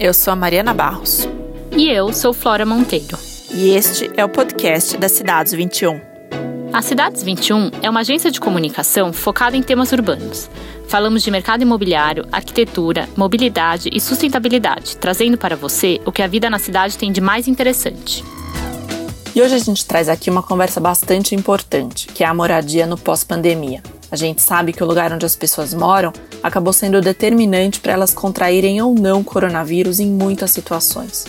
Eu sou a Mariana Barros. E eu sou Flora Monteiro. E este é o podcast da Cidades 21. A Cidades 21 é uma agência de comunicação focada em temas urbanos. Falamos de mercado imobiliário, arquitetura, mobilidade e sustentabilidade, trazendo para você o que a vida na cidade tem de mais interessante. E hoje a gente traz aqui uma conversa bastante importante, que é a moradia no pós-pandemia. A gente sabe que o lugar onde as pessoas moram acabou sendo determinante para elas contraírem ou não coronavírus em muitas situações.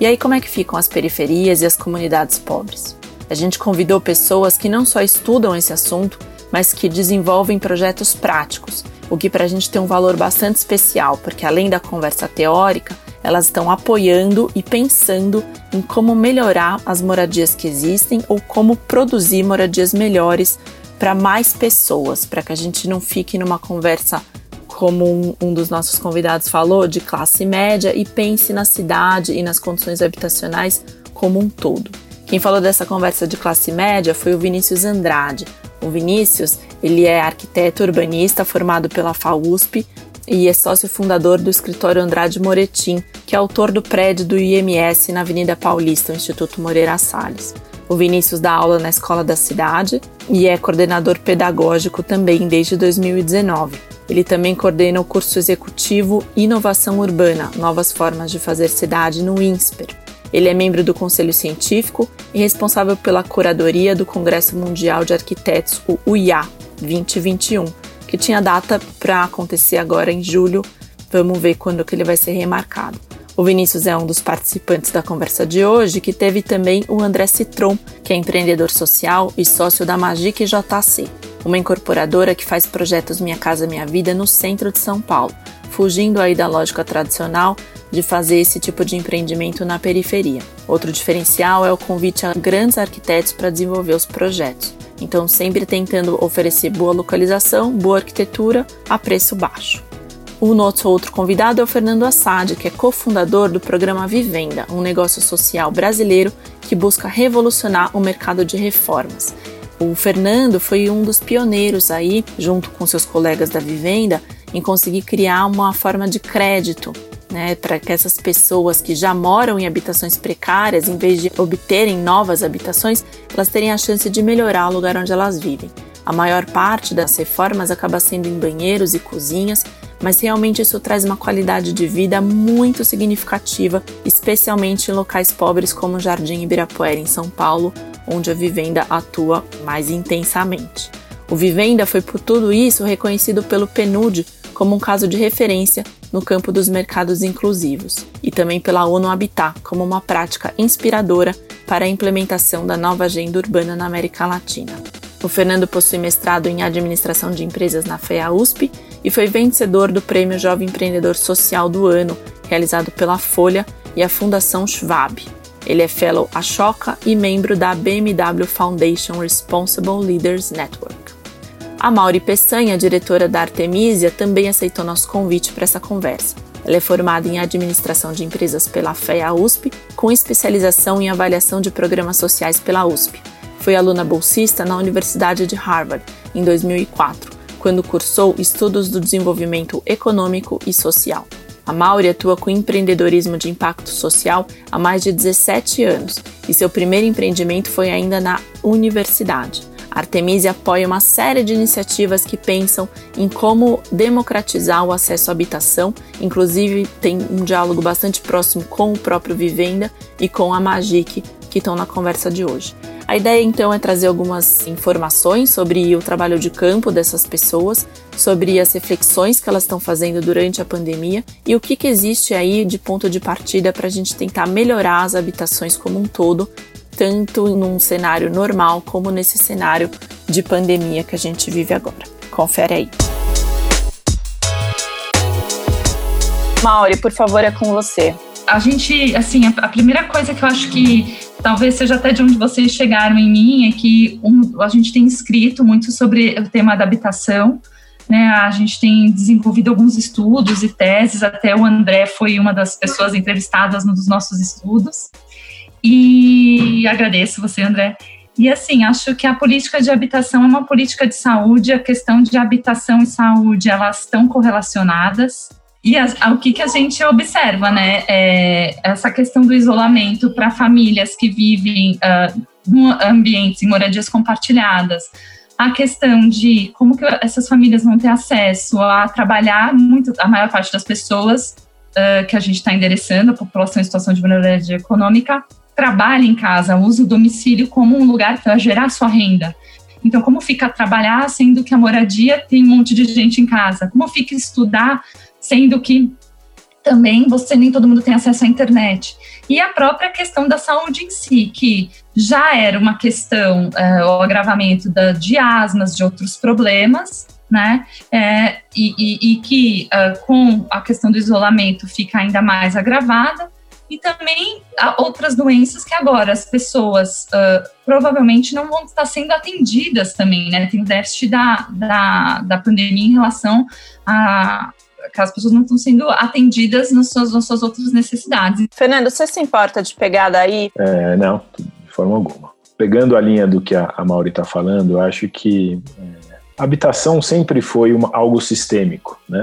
E aí, como é que ficam as periferias e as comunidades pobres? A gente convidou pessoas que não só estudam esse assunto, mas que desenvolvem projetos práticos, o que para a gente tem um valor bastante especial, porque além da conversa teórica, elas estão apoiando e pensando em como melhorar as moradias que existem ou como produzir moradias melhores para mais pessoas, para que a gente não fique numa conversa como um, um, dos nossos convidados falou, de classe média e pense na cidade e nas condições habitacionais como um todo. Quem falou dessa conversa de classe média foi o Vinícius Andrade. O Vinícius, ele é arquiteto urbanista formado pela FAUSP e é sócio fundador do escritório Andrade Moretim, que é autor do prédio do IMS na Avenida Paulista, o Instituto Moreira Salles. O Vinícius dá aula na escola da cidade e é coordenador pedagógico também desde 2019. Ele também coordena o curso executivo Inovação Urbana, Novas Formas de Fazer Cidade no INSPER. Ele é membro do Conselho Científico e responsável pela curadoria do Congresso Mundial de Arquitetos, o UIA 2021, que tinha data para acontecer agora em julho. Vamos ver quando que ele vai ser remarcado. O Vinícius é um dos participantes da conversa de hoje, que teve também o André Citron, que é empreendedor social e sócio da Magic JC, uma incorporadora que faz projetos Minha Casa Minha Vida no centro de São Paulo, fugindo aí da lógica tradicional de fazer esse tipo de empreendimento na periferia. Outro diferencial é o convite a grandes arquitetos para desenvolver os projetos. Então, sempre tentando oferecer boa localização, boa arquitetura a preço baixo. O nosso outro convidado é o Fernando Assad, que é cofundador do programa Vivenda, um negócio social brasileiro que busca revolucionar o mercado de reformas. O Fernando foi um dos pioneiros aí, junto com seus colegas da Vivenda, em conseguir criar uma forma de crédito né, para que essas pessoas que já moram em habitações precárias, em vez de obterem novas habitações, elas terem a chance de melhorar o lugar onde elas vivem. A maior parte das reformas acaba sendo em banheiros e cozinhas, mas realmente isso traz uma qualidade de vida muito significativa, especialmente em locais pobres como Jardim Ibirapuera, em São Paulo, onde a vivenda atua mais intensamente. O Vivenda foi por tudo isso reconhecido pelo PNUD como um caso de referência no campo dos mercados inclusivos e também pela ONU Habitat como uma prática inspiradora para a implementação da nova agenda urbana na América Latina. O Fernando possui mestrado em administração de empresas na FEA USP e foi vencedor do Prêmio Jovem Empreendedor Social do Ano, realizado pela Folha e a Fundação Schwab. Ele é fellow Ashoka e membro da BMW Foundation Responsible Leaders Network. A Mauri Peçanha, diretora da Artemisia, também aceitou nosso convite para essa conversa. Ela é formada em Administração de Empresas pela FEA USP, com especialização em avaliação de programas sociais pela USP. Foi aluna bolsista na Universidade de Harvard em 2004, quando cursou Estudos do Desenvolvimento Econômico e Social. A Mauri atua com empreendedorismo de impacto social há mais de 17 anos e seu primeiro empreendimento foi ainda na universidade. A Artemisia apoia uma série de iniciativas que pensam em como democratizar o acesso à habitação, inclusive tem um diálogo bastante próximo com o próprio Vivenda e com a Magic, que estão na conversa de hoje. A ideia então é trazer algumas informações sobre o trabalho de campo dessas pessoas, sobre as reflexões que elas estão fazendo durante a pandemia e o que, que existe aí de ponto de partida para a gente tentar melhorar as habitações como um todo tanto num cenário normal como nesse cenário de pandemia que a gente vive agora. Confere aí. Mauri, por favor, é com você. A gente, assim, a, primeira coisa que eu acho que talvez seja até de onde vocês chegaram em mim é que um, a gente tem escrito muito sobre o tema da habitação, né, a gente tem desenvolvido alguns estudos e teses, até o André foi uma das pessoas entrevistadas nos nossos estudos. E agradeço você, André. E assim, acho que a política de habitação é uma política de saúde, a questão de habitação e saúde, elas estão correlacionadas. E as, o que, que a gente observa, né? É essa questão do isolamento para famílias que vivem em ambientes, em moradias compartilhadas. A questão de como que essas famílias vão ter acesso a trabalhar, muito, a maior parte das pessoas uh, que a gente está endereçando, a população em situação de vulnerabilidade econômica, trabalha em casa, usa o domicílio como um lugar para gerar sua renda. Então, como fica trabalhar sendo que a moradia tem um monte de gente em casa? Como fica estudar sendo que também você nem todo mundo tem acesso à internet. E a própria questão da saúde em si, que já era uma questão, é, o agravamento da, de asmas, de outros problemas, né? É, e, e, e, que uh, com a questão do isolamento fica ainda mais agravada. E também outras doenças que agora as pessoas uh, provavelmente não vão estar sendo atendidas também, né? Tem o déficit da, da, da pandemia em relação a, que as pessoas não estão sendo atendidas nas suas, nas suas outras necessidades. Fernando, você se importa de pegar daí? É, não, de forma alguma. Pegando a linha do que a, a Mauri está falando, eu acho que é, habitação sempre foi uma, algo sistêmico, né?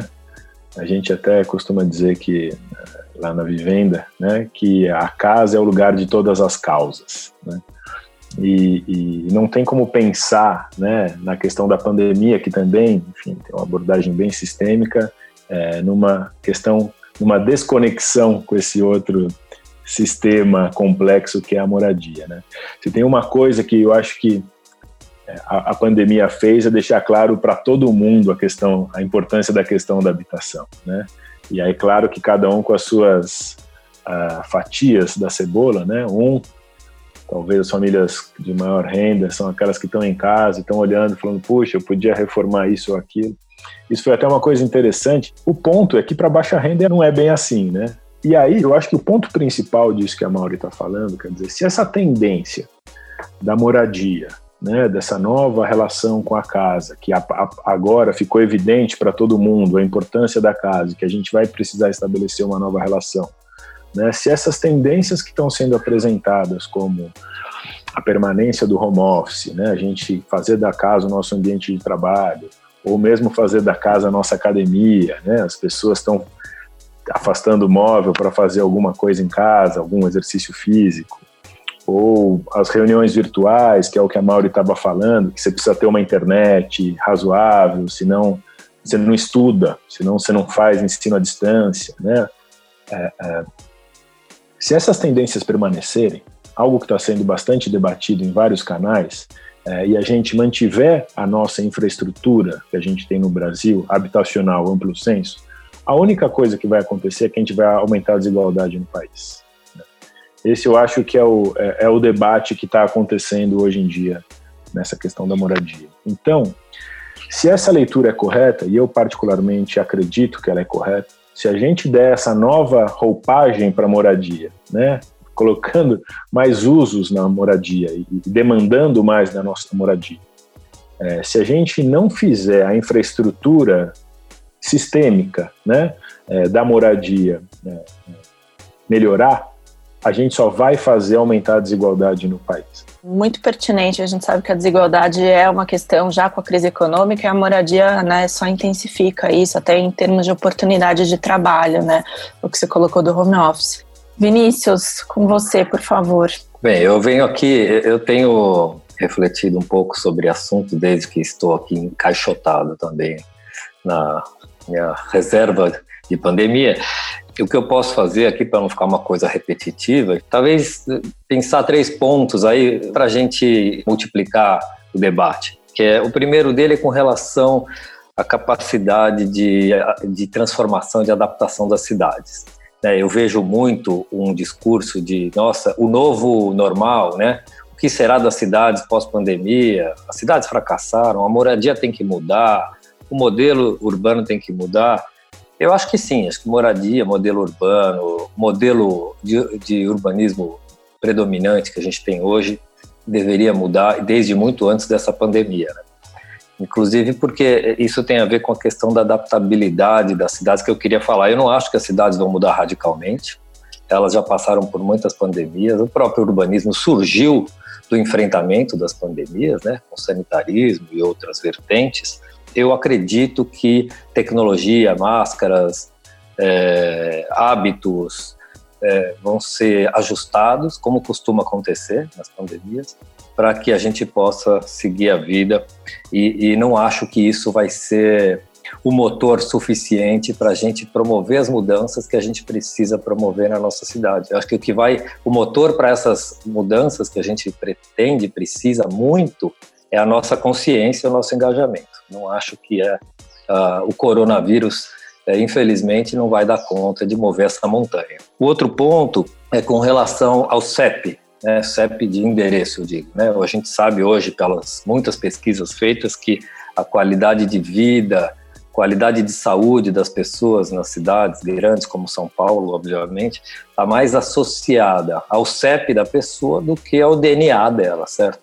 A gente até costuma dizer que é, lá na vivenda, né, que a casa é o lugar de todas as causas, né? E, e, não tem como pensar né, na questão da pandemia, que também, enfim, tem uma abordagem bem sistêmica, é, numa questão, numa desconexão com esse outro sistema complexo que é a moradia. Né? Se tem uma coisa que eu acho que é, a, a pandemia fez é deixar claro para todo mundo a questão, a importância da questão da habitação. Né? E aí, claro que cada um com as suas uh, fatias da cebola, né? Um, talvez as famílias de maior renda são aquelas que estão em casa, estão olhando, falando, puxa, eu podia reformar isso ou aquilo. Isso foi até uma coisa interessante. O ponto é que para baixa renda não é bem assim, né? E aí eu acho que o ponto principal disso que a Mauri está falando, quer dizer, se essa tendência da moradia, né, dessa nova relação com a casa, que a, a, agora ficou evidente para todo mundo a importância da casa, que a gente vai precisar estabelecer uma nova relação, né, se essas tendências que estão sendo apresentadas como a permanência do home office, né, a gente fazer da casa o nosso ambiente de trabalho, ou mesmo fazer da casa a nossa academia, né? As pessoas estão afastando o móvel para fazer alguma coisa em casa, algum exercício físico, ou as reuniões virtuais, que é o que a Mauri estava falando, que você precisa ter uma internet razoável, senão você não estuda, senão você não faz ensino à distância, né? É, é, se essas tendências permanecerem, algo que está sendo bastante debatido em vários canais, é, e a gente mantiver a nossa infraestrutura que a gente tem no Brasil, habitacional, amplo senso, a única coisa que vai acontecer é que a gente vai aumentar a desigualdade no país. Né? Esse eu acho que é o, é, é o debate que está acontecendo hoje em dia nessa questão da moradia. Então, se essa leitura é correta, e eu particularmente acredito que ela é correta, se a gente der essa nova roupagem para a moradia, né, colocando mais usos na moradia e demandando mais da nossa moradia. É, se a gente não fizer a infraestrutura sistêmica né, é, da moradia é, melhorar, a gente só vai fazer aumentar a desigualdade no país. Muito pertinente, a gente sabe que a desigualdade é uma questão já com a crise econômica e a moradia né, só intensifica isso, até em termos de oportunidade de trabalho, né, o que você colocou do home office. Vinícius, com você, por favor. Bem, eu venho aqui, eu tenho refletido um pouco sobre assunto desde que estou aqui encaixotado também na minha reserva de pandemia. O que eu posso fazer aqui para não ficar uma coisa repetitiva, talvez pensar três pontos aí para a gente multiplicar o debate. Que é o primeiro dele é com relação à capacidade de, de transformação, de adaptação das cidades. Né? Eu vejo muito um discurso de, nossa, o novo normal, né? O que será das cidades pós-pandemia? As cidades fracassaram, a moradia tem que mudar, o modelo urbano tem que mudar. Eu acho que sim, acho que moradia, modelo urbano, modelo de, de urbanismo predominante que a gente tem hoje deveria mudar desde muito antes dessa pandemia. Né? Inclusive porque isso tem a ver com a questão da adaptabilidade das cidades que eu queria falar. Eu não acho que as cidades vão mudar radicalmente. Elas já passaram por muitas pandemias. O próprio urbanismo surgiu do enfrentamento das pandemias, né, com sanitarismo e outras vertentes. Eu acredito que tecnologia, máscaras, é, hábitos é, vão ser ajustados, como costuma acontecer nas pandemias, para que a gente possa seguir a vida. E, e não acho que isso vai ser o motor suficiente para a gente promover as mudanças que a gente precisa promover na nossa cidade. Eu acho que o que vai, o motor para essas mudanças que a gente pretende, precisa muito, é a nossa consciência, o nosso engajamento. Não acho que é uh, o coronavírus, é, infelizmente, não vai dar conta de mover essa montanha. O outro ponto é com relação ao CEP, né, CEP de endereço, eu digo. Né? A gente sabe hoje, pelas muitas pesquisas feitas, que a qualidade de vida, qualidade de saúde das pessoas nas cidades grandes como São Paulo, obviamente, está mais associada ao CEP da pessoa do que ao DNA dela, certo?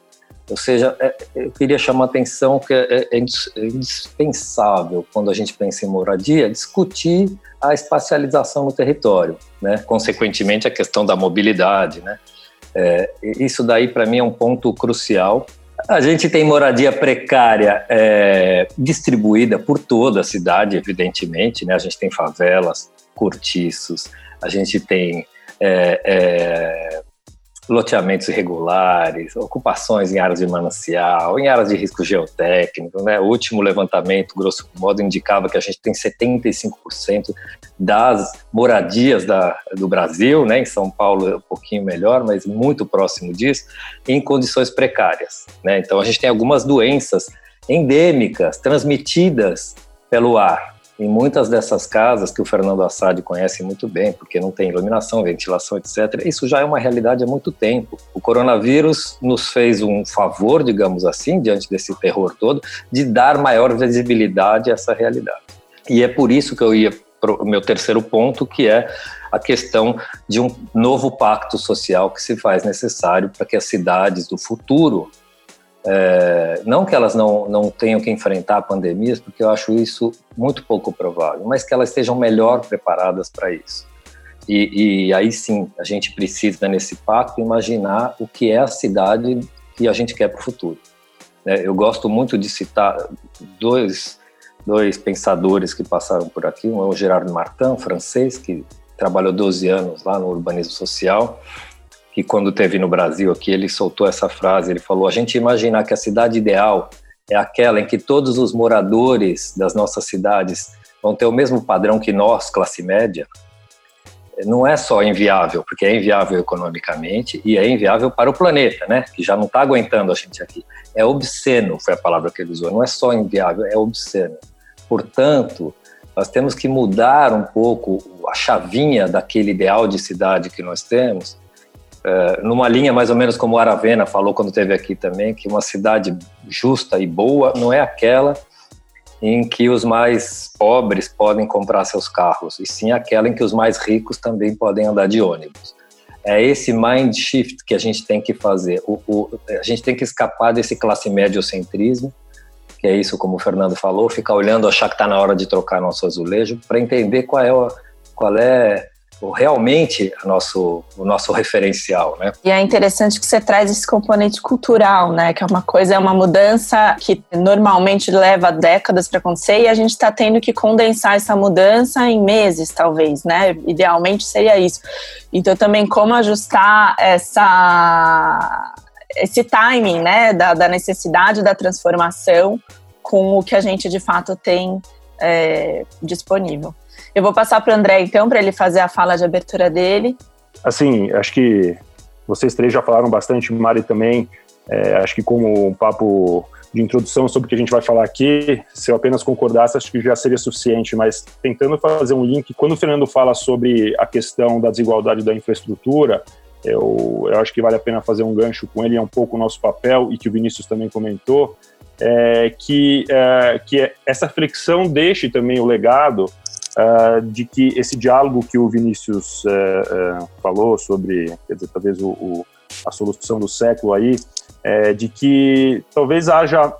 Ou seja, é, eu queria chamar a atenção que é, é, é indispensável, quando a gente pensa em moradia, discutir a espacialização no território, né? consequentemente a questão da mobilidade. Né? É, isso daí, para mim, é um ponto crucial a gente tem moradia precária é, distribuída por toda a cidade, evidentemente, né? A gente tem favelas, cortiços, a gente tem é, é, loteamentos irregulares, ocupações em áreas de manancial, em áreas de risco geotécnico. Né? O último levantamento, grosso modo, indicava que a gente tem 75% das moradias da, do Brasil, né? em São Paulo é um pouquinho melhor, mas muito próximo disso, em condições precárias. Né? Então, a gente tem algumas doenças endêmicas transmitidas pelo ar em muitas dessas casas que o Fernando Assad conhece muito bem, porque não tem iluminação, ventilação, etc., isso já é uma realidade há muito tempo. O coronavírus nos fez um favor, digamos assim, diante desse terror todo, de dar maior visibilidade a essa realidade. E é por isso que eu ia para o meu terceiro ponto, que é a questão de um novo pacto social que se faz necessário para que as cidades do futuro é, não que elas não, não tenham que enfrentar pandemias, porque eu acho isso muito pouco provável, mas que elas estejam melhor preparadas para isso. E, e, aí sim, a gente precisa, nesse pacto, imaginar o que é a cidade que a gente quer para o futuro. É, eu gosto muito de citar dois, dois pensadores que passaram por aqui. Um é o Gerard Martin, francês, que trabalhou 12 anos lá no urbanismo social, que quando teve no Brasil aqui, ele soltou essa frase, ele falou: "A gente imaginar que a cidade ideal é aquela em que todos os moradores das nossas cidades vão ter o mesmo padrão que nós, classe média, não é só inviável, porque é inviável economicamente e é inviável para o planeta, né? Que já não está aguentando a gente aqui. É obsceno, foi a palavra que ele usou. Não é só inviável, é obsceno. Portanto, nós temos que mudar um pouco a chavinha daquele ideal de cidade que nós temos é, numa linha mais ou menos como o Aravena falou quando esteve aqui também, que uma cidade justa e boa não é aquela em que os mais pobres podem comprar seus carros, e sim aquela em que os mais ricos também podem andar de ônibus. É esse mind shift que a gente tem que fazer. O, o, a gente tem que escapar desse classe médiocentrismo, que é isso, como o Fernando falou, ficar olhando, achar que está na hora de trocar nosso azulejo, para entender qual é, o, qual é realmente o nosso, o nosso referencial, né? E é interessante que você traz esse componente cultural, né? Que é uma coisa, é uma mudança que normalmente leva décadas para acontecer e a gente está tendo que condensar essa mudança em meses, talvez, né? Idealmente seria isso. Então também como ajustar essa esse timing, né? Da, da necessidade da transformação com o que a gente de fato tem é, disponível. Eu vou passar para o André, então, para ele fazer a fala de abertura dele. Assim, acho que vocês três já falaram bastante, Mari também. É, acho que como um papo de introdução sobre o que a gente vai falar aqui, se eu apenas concordasse, acho que já seria suficiente, mas tentando fazer um link, quando o Fernando fala sobre a questão da desigualdade da infraestrutura, eu, eu acho que vale a pena fazer um gancho com ele, é um pouco o nosso papel, e que o Vinícius também comentou, é, que, é, que essa flexão deixe também o legado uh, de que esse diálogo que o Vinícius uh, uh, falou sobre, quer dizer, talvez o, o, a solução do século aí, é, de que talvez haja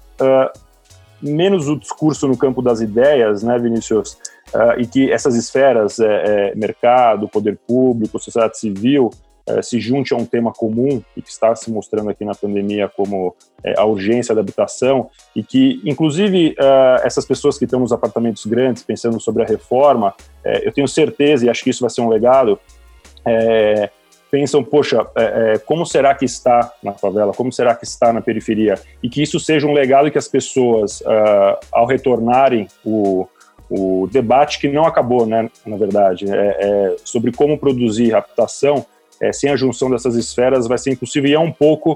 menos o discurso no campo das ideias, né, Vinícius, e que essas esferas, é, mercado, poder público, sociedade civil, eh, se junte a um tema comum e que está se mostrando aqui na pandemia como é, a urgência da habitação e que, inclusive, uh, essas pessoas que estão nos apartamentos grandes pensando sobre a reforma é, eu tenho certeza, e acho que isso vai ser um legado, é, pensam, poxa, é, é, como será que está na favela, como será que está na periferia, e que isso seja um legado que as pessoas, uh, ao retornarem o, o debate que não acabou, né, na verdade, é, é sobre como produzir habitação, é, sem a junção dessas esferas vai ser impossível, e é um pouco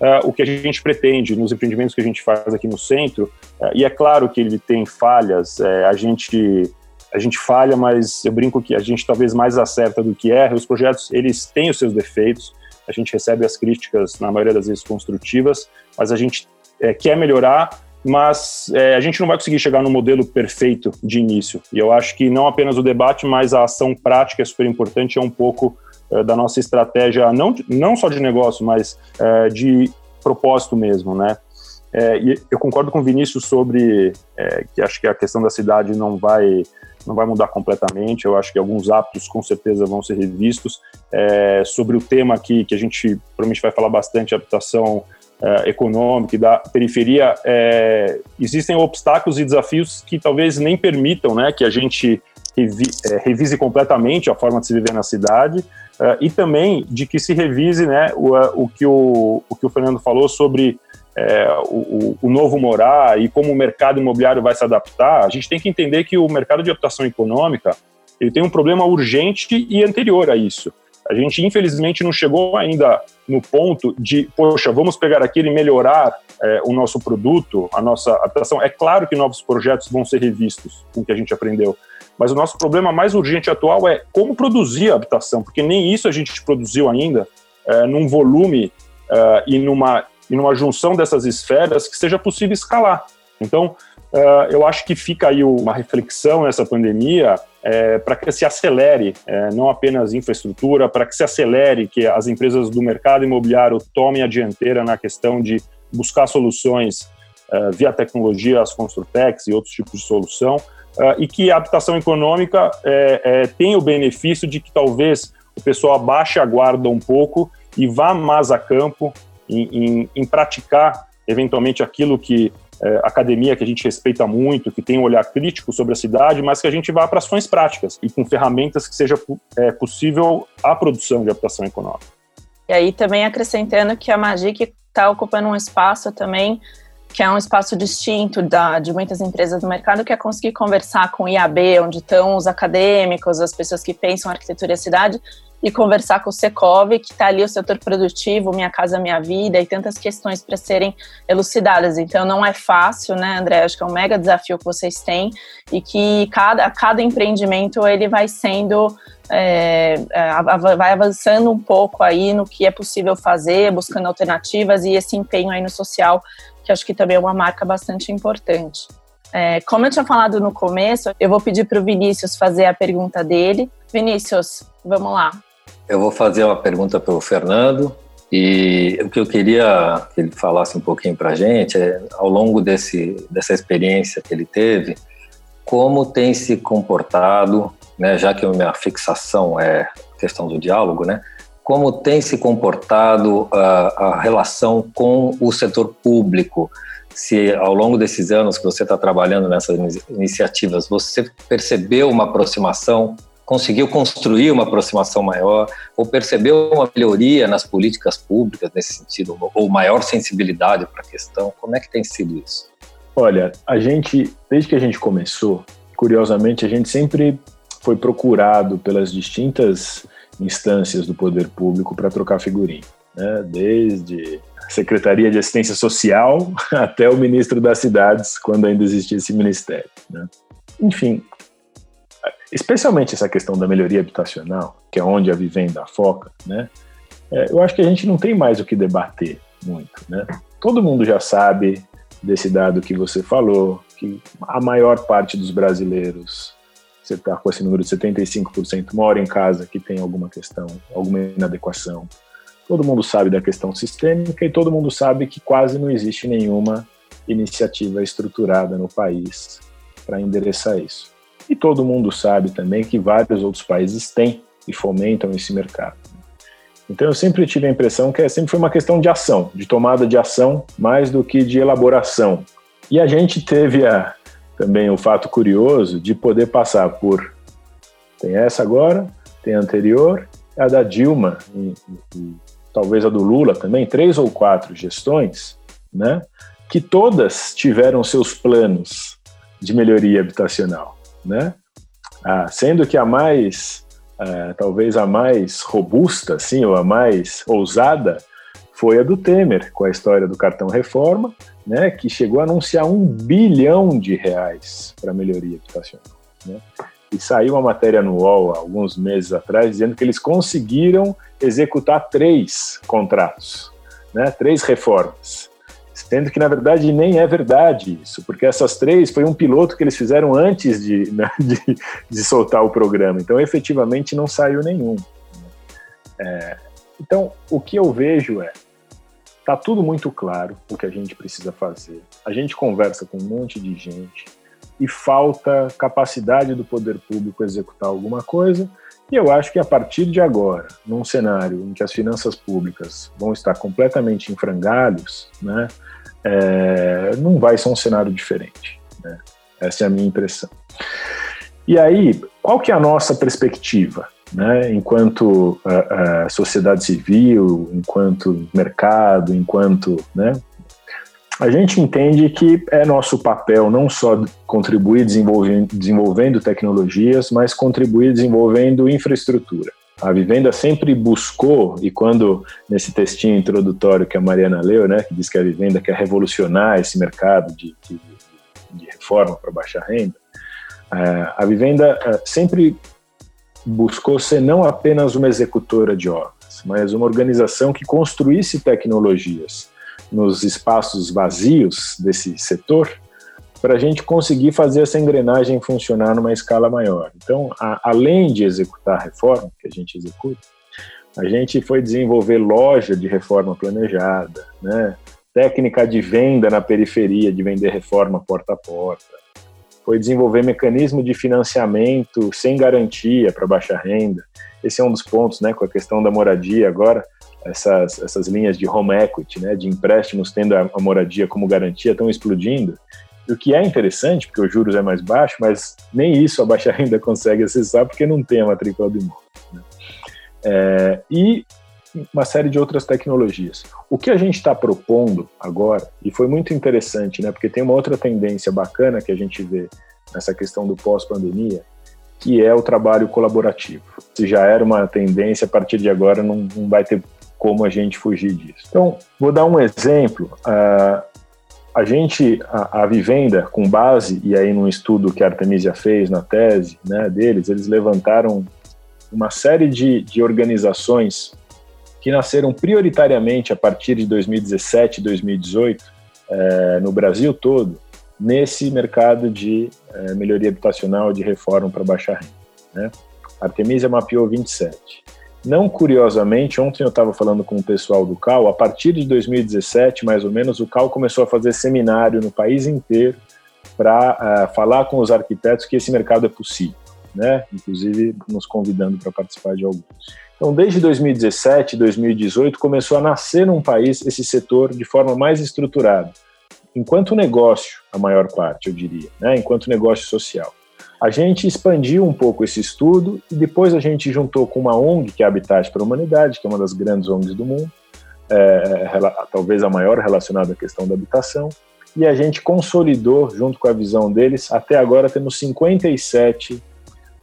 uh, o que a gente pretende nos empreendimentos que a gente faz aqui no centro, uh, e é claro que ele tem falhas, é, a gente a gente falha, mas eu brinco que a gente talvez mais acerta do que erra. Os projetos, eles têm os seus defeitos, a gente recebe as críticas, na maioria das vezes, construtivas, mas a gente é, quer melhorar, mas é, a gente não vai conseguir chegar no modelo perfeito de início. E eu acho que não apenas o debate, mas a ação prática é super importante, é um pouco da nossa estratégia, não, não só de negócio, mas é, de propósito mesmo, né? É, e eu concordo com o Vinícius sobre é, que acho que a questão da cidade não vai não vai mudar completamente. Eu acho que alguns hábitos com certeza vão ser revistos. É, sobre o tema aqui, que a gente provavelmente vai falar bastante, habitação econômica e da periferia, existem obstáculos e desafios que talvez nem permitam né, que a gente revi, revise completamente a forma de se viver na cidade é, e também de que se revise né, o, o, que o, o que o Fernando falou sobre é, o, o, novo morar e como o mercado imobiliário vai se adaptar, a gente tem que entender que o mercado de habitação econômica ele tem um problema urgente e anterior a isso. A gente, infelizmente, não chegou ainda no ponto de, poxa, vamos pegar aquilo e melhorar é, o nosso produto, a nossa habitação. É claro que novos projetos vão ser revistos com o que a gente aprendeu, mas o nosso problema mais urgente atual é como produzir a habitação, porque nem isso a gente produziu ainda é, num volume é, e numa e numa junção dessas esferas que seja possível escalar. Então, uh, eu acho que fica aí uma reflexão nessa pandemia é, para que se acelere, é, não apenas infraestrutura, para que se acelere, que as empresas do mercado imobiliário tomem a dianteira na questão de buscar soluções uh, via tecnologia, as Construtex e outros tipos de solução, uh, e que a habitação econômica é, é, tenha o benefício de que talvez o pessoal abaixe a guarda um pouco e vá mais a campo, em, em, em praticar eventualmente aquilo que é, academia que a gente respeita muito, que tem um olhar crítico sobre a cidade, mas que a gente vá para ações práticas e com ferramentas que seja é, possível a produção de habitação econômica. E aí também acrescentando que a Magic está ocupando um espaço também que é um espaço distinto da, de muitas empresas do mercado, que é conseguir conversar com o IAB, onde estão os acadêmicos, as pessoas que pensam arquitetura e cidade, e conversar com o Secov, que está ali o setor produtivo, Minha Casa Minha Vida, e tantas questões para serem elucidadas. Então não é fácil, né, André? Acho que é um mega desafio que vocês têm e que cada, cada empreendimento ele vai sendo é, é vai avançando um pouco aí no que é possível fazer, buscando alternativas e esse empenho aí no social, que acho que também é uma marca bastante importante. É, como eu tinha falado no começo, eu vou pedir para o Vinícius fazer a pergunta dele. Vinícius, vamos lá. Eu vou fazer uma pergunta para o Fernando e o que eu queria que ele falasse um pouquinho para a gente é, ao longo desse, dessa experiência que ele teve, como tem se comportado, né, já que a minha fixação é questão do diálogo, né, como tem se comportado a, a relação com o setor público, se ao longo desses anos que você está trabalhando nessas iniciativas, você percebeu uma aproximação conseguiu construir uma aproximação maior ou percebeu uma melhoria nas políticas públicas nesse sentido, ou maior sensibilidade para a questão? Como é que tem sido isso? Olha, a gente, desde que a gente começou, curiosamente, a gente sempre foi procurado pelas distintas instâncias do poder público para trocar figurinha, né? desde a Secretaria de Assistência Social até o ministro das Cidades, quando ainda existia esse ministério. Né? Enfim, especialmente essa questão da melhoria habitacional, que é onde a vivenda foca, né? É, eu acho que a gente não tem mais o que debater muito, né? Todo mundo já sabe desse dado que você falou, que a maior parte dos brasileiros, você está com esse número de 75%, mora em casa que tem alguma questão, alguma inadequação. Todo mundo sabe da questão sistêmica e todo mundo sabe que quase não existe nenhuma iniciativa estruturada no país para endereçar isso. E todo mundo sabe também que vários outros países têm e fomentam esse mercado. Então eu sempre tive a impressão que sempre foi uma questão de ação, de tomada de ação, mais do que de elaboração. E a gente teve a, também o fato curioso de poder passar por Tem essa agora, tem a anterior, a da Dilma e, e, talvez a do Lula também, três ou quatro gestões, né, que todas tiveram seus planos de melhoria habitacional, né? Ah, sendo que a mais, ah, talvez a mais robusta, assim, ou a mais ousada, foi a do Temer, com a história do cartão reforma, né, que chegou a anunciar um bilhão de reais para melhoria habitacional. Né? E saiu uma matéria no UOL alguns meses atrás dizendo que eles conseguiram executar três contratos, né, três reformas. Sendo que, na verdade, nem é verdade isso, porque essas três foi um piloto que eles fizeram antes de, né, de, de, soltar o programa. Então, efetivamente, não saiu nenhum. É, então, o que eu vejo é Tá tudo muito claro o que a gente precisa fazer. A gente conversa com um monte de gente e falta capacidade do poder público executar alguma coisa. E eu acho que a partir de agora, num cenário em que as finanças públicas vão estar completamente em frangalhos, né, é, não vai ser um cenário diferente. Né? Essa é a minha impressão. E aí, qual que é a nossa perspectiva? Né, enquanto sociedade civil, enquanto mercado, enquanto, né, a gente entende que é nosso papel não só contribuir desenvolvendo, desenvolvendo tecnologias, mas contribuir desenvolvendo infraestrutura. A Vivenda sempre buscou, e quando nesse textinho introdutório que a Mariana leu, né, que diz que a Vivenda quer revolucionar esse mercado de, de, de reforma para baixa renda, uh, a Vivenda sempre buscou ser não apenas uma executora de obras, mas uma organização que construísse tecnologias nos espaços vazios desse setor para a gente conseguir fazer essa engrenagem funcionar numa escala maior. Então, a, além de executar a reforma, que a gente executa, a gente foi desenvolver loja de reforma planejada, né? técnica de venda na periferia, de vender reforma porta a porta, foi desenvolver mecanismo de financiamento sem garantia para baixa renda. Esse é um dos pontos, né, com a questão da moradia agora, essas, essas linhas de home equity, né, de empréstimos tendo a, a moradia como garantia, estão explodindo. O que é interessante, porque os juros é mais baixo, mas nem isso a baixa renda consegue acessar porque não tem a matrícula do imóvel. Né? É, e uma série de outras tecnologias. O que a gente está propondo agora, e foi muito interessante, né, porque tem uma outra tendência bacana que a gente vê nessa questão do pós-pandemia, que é o trabalho colaborativo. Se já era uma tendência, a partir de agora não, não vai ter como a gente fugir disso. Então, vou dar um exemplo. Uh, a gente, a, a, Vivenda, com base, e aí num estudo que a Artemisia fez na tese né, deles, eles levantaram uma série de, de organizações que nasceram prioritariamente a partir de 2017 e 2018 é, no Brasil todo, nesse mercado de é, melhoria habitacional, de reforma para baixa renda. Né? Artemisia mapeou 27. Não curiosamente, ontem eu estava falando com o pessoal do CAL, a partir de 2017, mais ou menos, o CAL começou a fazer seminário no país inteiro para uh, é, falar com os arquitetos que esse mercado é possível, né? inclusive nos convidando para participar de alguns. Então, desde 2017, 2018, começou a nascer num país esse setor de forma mais estruturada, enquanto negócio, a maior parte, eu diria, né? enquanto negócio social. A gente expandiu um pouco esse estudo e depois a gente juntou com uma ONG, que é Habitat para a Humanidade, que é uma das grandes ONGs do mundo, é, talvez a maior relacionada à questão da habitação, e a gente consolidou, junto com a visão deles, até agora temos 57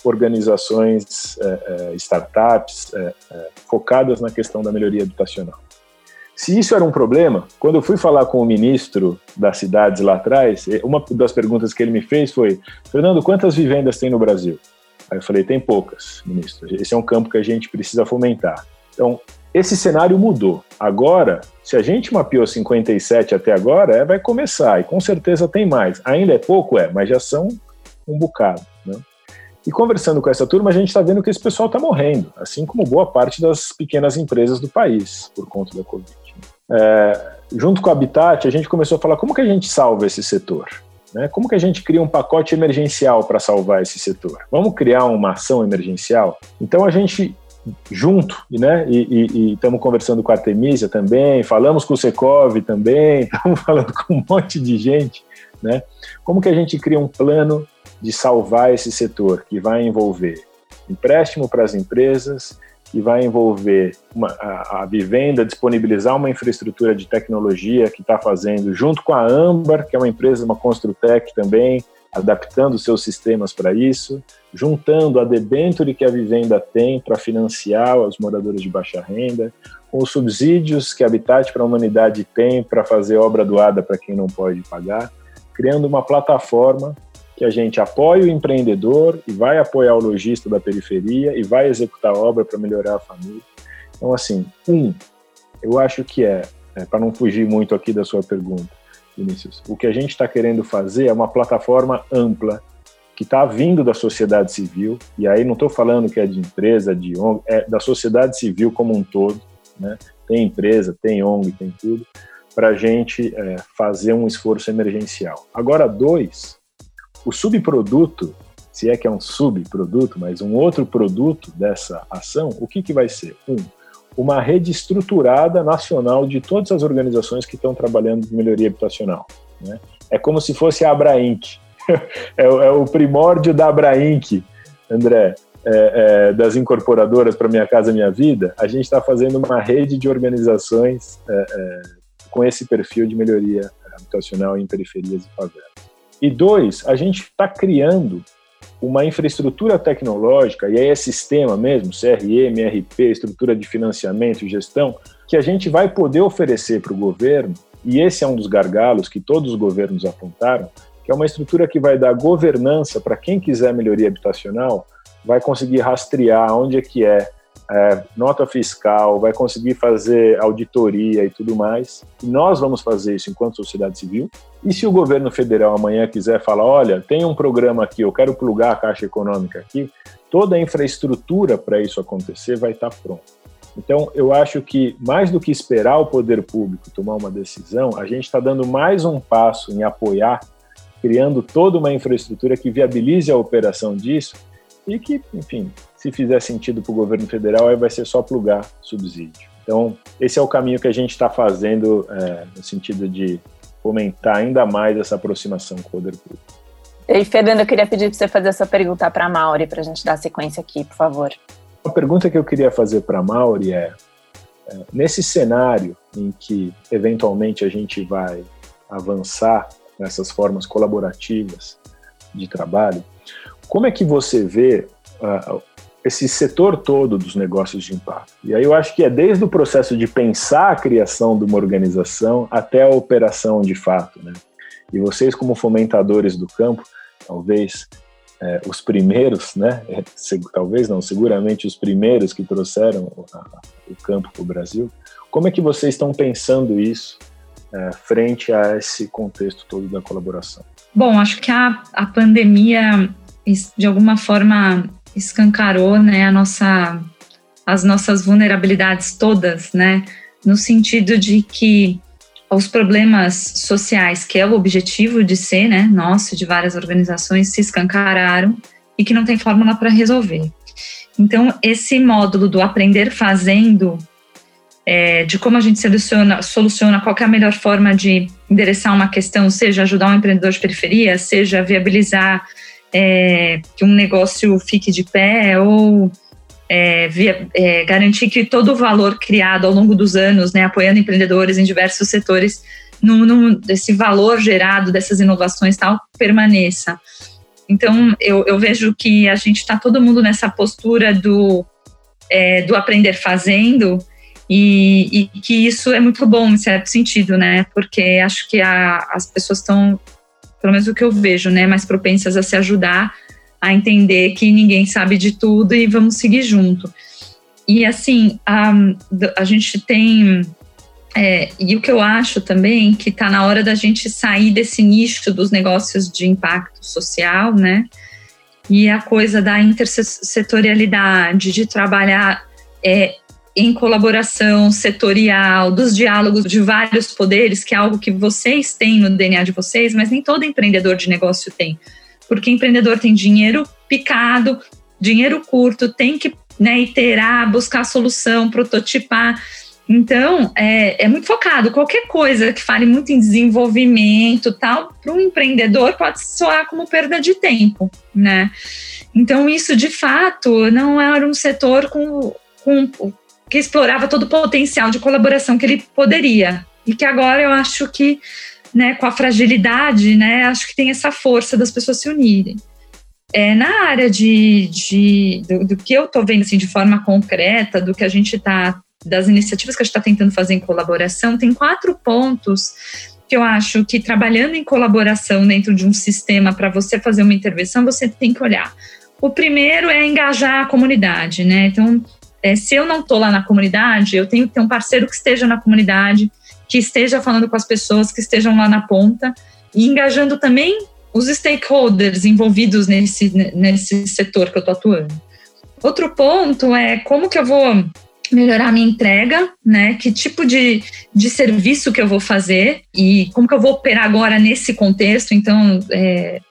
organizações, é, é, startups é, focadas na questão da melhoria habitacional. Se isso era um problema, quando eu fui falar com o ministro das cidades lá atrás, uma das perguntas que ele me fez foi: Fernando, quantas vivendas tem no Brasil? Aí eu falei: tem poucas, ministro. Esse é um campo que a gente precisa fomentar. Então, esse cenário mudou. Agora, se a gente mapeou 57 até agora, é, vai começar, e com certeza tem mais. Ainda é pouco, é, mas já são um bocado. Né? E conversando com essa turma, a gente está vendo que esse pessoal está morrendo, assim como boa parte das pequenas empresas do país, por conta da Covid. É, junto com o Habitat, a gente começou a falar como que a gente salva esse setor. Né? Como que a gente cria um pacote emergencial para salvar esse setor? Vamos criar uma ação emergencial? Então a gente junto, né? E estamos conversando com a Artemisia também, falamos com o Secov também, estamos falando com um monte de gente, né? Como que a gente cria um plano de salvar esse setor, que vai envolver empréstimo para as empresas, que vai envolver uma, a, a, vivenda, disponibilizar uma infraestrutura de tecnologia que está fazendo, junto com a Ambar, que é uma empresa, uma Construtec também, adaptando seus sistemas para isso, juntando a debenture que a vivenda tem para financiar os moradores de baixa renda, com os subsídios que a Habitat para a Humanidade tem para fazer obra doada para quem não pode pagar, criando uma plataforma que a gente apoia o empreendedor e vai apoiar o lojista da periferia e vai executar a obra para melhorar a família. Então, assim, um, eu acho que é, é para não fugir muito aqui da sua pergunta, Vinícius, o que a gente está querendo fazer é uma plataforma ampla que está vindo da sociedade civil, e aí não estou falando que é de empresa, de ONG, é da sociedade civil como um todo, né? tem empresa, tem ONG, tem tudo, para a gente é, fazer um esforço emergencial. Agora, dois, o subproduto, se é que é um subproduto, mas um outro produto dessa ação, o que, que vai ser? Um, uma rede estruturada nacional de todas as organizações que estão trabalhando em melhoria habitacional. Né? É como se fosse a Abrainc, é, é, o primórdio da Abrainc, André, é, é, das incorporadoras para Minha Casa Minha Vida, a gente está fazendo uma rede de organizações é, é, com esse perfil de melhoria habitacional em periferias e favelas. E dois, a gente está criando uma infraestrutura tecnológica, e aí é sistema mesmo, CRM, RP, estrutura de financiamento e gestão, que a gente vai poder oferecer para o governo, e esse é um dos gargalos que todos os governos apontaram, que é uma estrutura que vai dar governança para quem quiser melhoria habitacional, vai conseguir rastrear onde é que é é, nota fiscal, vai conseguir fazer auditoria e tudo mais. E nós vamos fazer isso enquanto sociedade civil. E se o governo federal amanhã quiser falar, olha, tem um programa aqui, eu quero plugar a Caixa Econômica aqui, toda a infraestrutura para isso acontecer vai estar tá pronta. Então, eu acho que mais do que esperar o poder público tomar uma decisão, a gente está dando mais um passo em apoiar, criando toda uma infraestrutura que viabilize a operação disso e que, enfim, se fizer sentido para o governo federal, aí vai ser só plugar subsídio. Então, esse é o caminho que a gente está fazendo é, no sentido de fomentar ainda mais essa aproximação com o poder público. E, Fernando, eu queria pedir para você fazer essa pergunta para a Mauri, para a gente dar sequência aqui, por favor. A pergunta que eu queria fazer para a Mauri é, é, nesse cenário em que, eventualmente, a gente vai avançar nessas formas colaborativas de trabalho, como é que você vê uh, esse setor todo dos negócios de impacto? E aí eu acho que é desde o processo de pensar a criação de uma organização até a operação de fato, né? E vocês como fomentadores do campo, talvez é, os primeiros, né? É, talvez não, seguramente os primeiros que trouxeram o, a, o campo para o Brasil. Como é que vocês estão pensando isso é, frente a esse contexto todo da colaboração? Bom, acho que a, a pandemia de alguma forma escancarou, né, nossa, as nossas vulnerabilidades todas, né, no sentido de que os problemas sociais, que é o objetivo de ser, né, nosso de várias organizações, se escancararam e que não tem fórmula para resolver. Então, esse módulo do aprender fazendo, é, de como a gente soluciona, soluciona qual é a melhor forma de endereçar uma questão, seja ajudar um empreendedor de periferia, seja viabilizar é, que um negócio fique de pé ou é, via, é, garantir que todo o valor criado ao longo dos anos, né, apoiando empreendedores em diversos setores, no, no, esse valor gerado dessas inovações tal permaneça. Então, eu, eu vejo que a gente está todo mundo nessa postura do, é, do aprender fazendo e, e, que isso é muito bom em certo sentido, né? Porque acho que a, as pessoas estão pelo menos o que eu vejo, né, mais propensas a se ajudar, a entender que ninguém sabe de tudo e vamos seguir junto. E assim, a, a gente tem. É, e o que eu acho também que está na hora da gente sair desse nicho dos negócios de impacto social, né? E a coisa da intersetorialidade, de trabalhar é, em colaboração setorial, dos diálogos de vários poderes, que é algo que vocês têm no DNA de vocês, mas nem todo empreendedor de negócio tem. Porque empreendedor tem dinheiro picado, dinheiro curto, tem que né, iterar, buscar solução, prototipar. Então, é, é, muito focado. Qualquer coisa que fale muito em desenvolvimento tal, para um empreendedor pode soar como perda de tempo, né? Então, isso de fato não era um setor com, com, que explorava todo o potencial de colaboração que ele poderia. E que agora eu acho que, né, com a fragilidade, né, acho que tem essa força das pessoas se unirem. É, na área de, de do, do, que eu estou vendo assim, de forma concreta, do que a gente está, das iniciativas que a gente está tentando fazer em colaboração, tem quatro pontos que eu acho que trabalhando em colaboração dentro de um sistema para você fazer uma intervenção, você tem que olhar. O primeiro é engajar a comunidade, né? Então, é, se eu não estou lá na comunidade, eu tenho que ter um parceiro que esteja na comunidade, que esteja falando com as pessoas, que estejam lá na ponta e engajando também os stakeholders envolvidos nesse, nesse setor que eu estou atuando. Outro ponto é como que eu vou melhorar a minha entrega, né? Que tipo de, de serviço que eu vou fazer e como que eu vou operar agora nesse contexto. Então, é,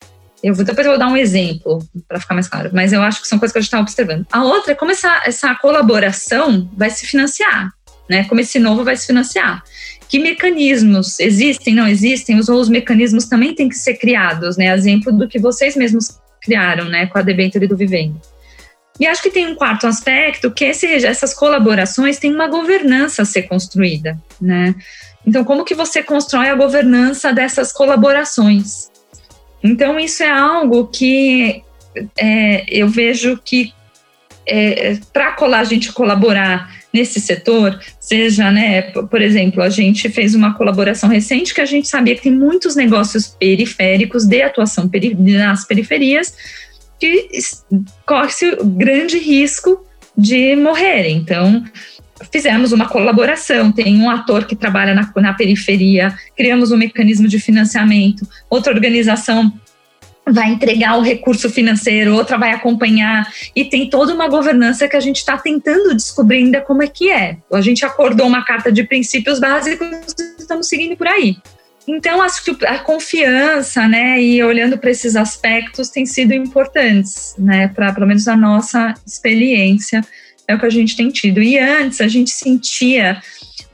eu vou, depois eu vou dar um exemplo para ficar mais claro, mas eu acho que são coisas que a gente está observando. A outra é como essa, essa colaboração vai se financiar, né? Como esse novo vai se financiar. Que mecanismos existem, não existem? Os, os mecanismos também têm que ser criados, né? Exemplo do que vocês mesmos criaram, né? Com a debênture do Vivendo. E acho que tem um quarto aspecto, que esse, essas colaborações têm uma governança a ser construída, né? Então, como que você constrói a governança dessas colaborações? Então, isso é algo que é, eu vejo que é, para a gente colaborar nesse setor, seja, né, por exemplo, a gente fez uma colaboração recente que a gente sabia que tem muitos negócios periféricos de atuação peri nas periferias que corre-se grande risco de morrerem. Então, fizemos uma colaboração. Tem um ator que trabalha na, na periferia, criamos um mecanismo de financiamento, outra organização vai entregar o recurso financeiro, outra vai acompanhar, e tem toda uma governança que a gente está tentando descobrir ainda como é que é. A gente acordou uma carta de princípios básicos, estamos seguindo por aí. Então, acho que a confiança, né, e olhando para esses aspectos, tem sido importantes, né, para pelo menos a nossa experiência, é o que a gente tem tido. E antes, a gente sentia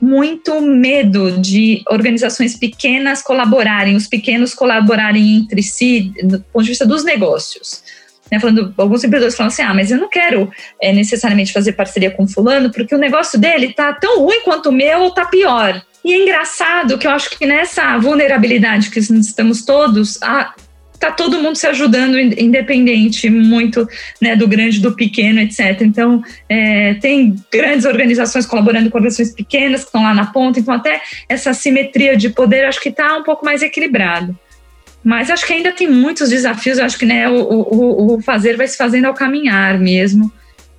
muito medo de organizações pequenas colaborarem, os pequenos colaborarem entre si, do ponto de vista dos negócios. Né, falando, alguns empreendedores falam assim: ah, mas eu não quero é, necessariamente fazer parceria com fulano, porque o negócio dele está tão ruim quanto o meu ou está pior. E é engraçado que eu acho que nessa vulnerabilidade que estamos todos, a, tá todo mundo se ajudando, independente muito né, do grande, do pequeno, etc. Então, é, tem grandes organizações colaborando com organizações pequenas que estão lá na ponta, então até essa simetria de poder acho que está um pouco mais equilibrado. Mas acho que ainda tem muitos desafios, acho que né, o, o, o fazer vai se fazendo ao caminhar mesmo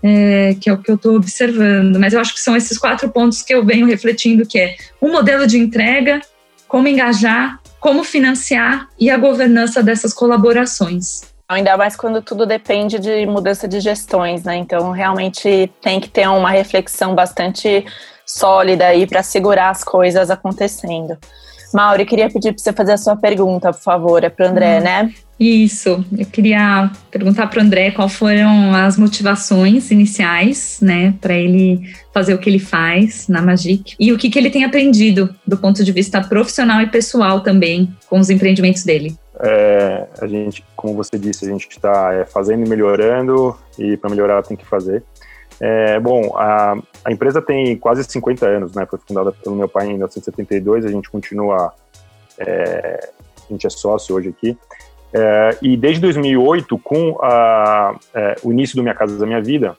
é, que é o que eu estou observando. Mas eu acho que são esses quatro pontos que eu venho refletindo, que é o modelo de entrega, como engajar, como financiar e a governança dessas colaborações. Ainda mais quando tudo depende de mudança de gestões, né? Então, realmente tem que ter uma reflexão bastante sólida aí para segurar as coisas acontecendo. Mauri, queria pedir para você fazer a sua pergunta, por favor. É para o André, uhum. né? Isso. Eu queria perguntar para o André qual foram as motivações iniciais, né, para ele fazer o que ele faz na Magic e o que, que ele tem aprendido do ponto de vista profissional e pessoal também com os empreendimentos dele. É, a gente, como você disse, a gente está é, fazendo e melhorando e para melhorar tem que fazer. É, bom, a, a, empresa tem quase 50 anos, né? Foi fundada pelo meu pai em 1972. A gente continua, é, a gente é sócio hoje aqui. É, e desde 2008, com a, é, o início do Minha Casa da Minha Vida,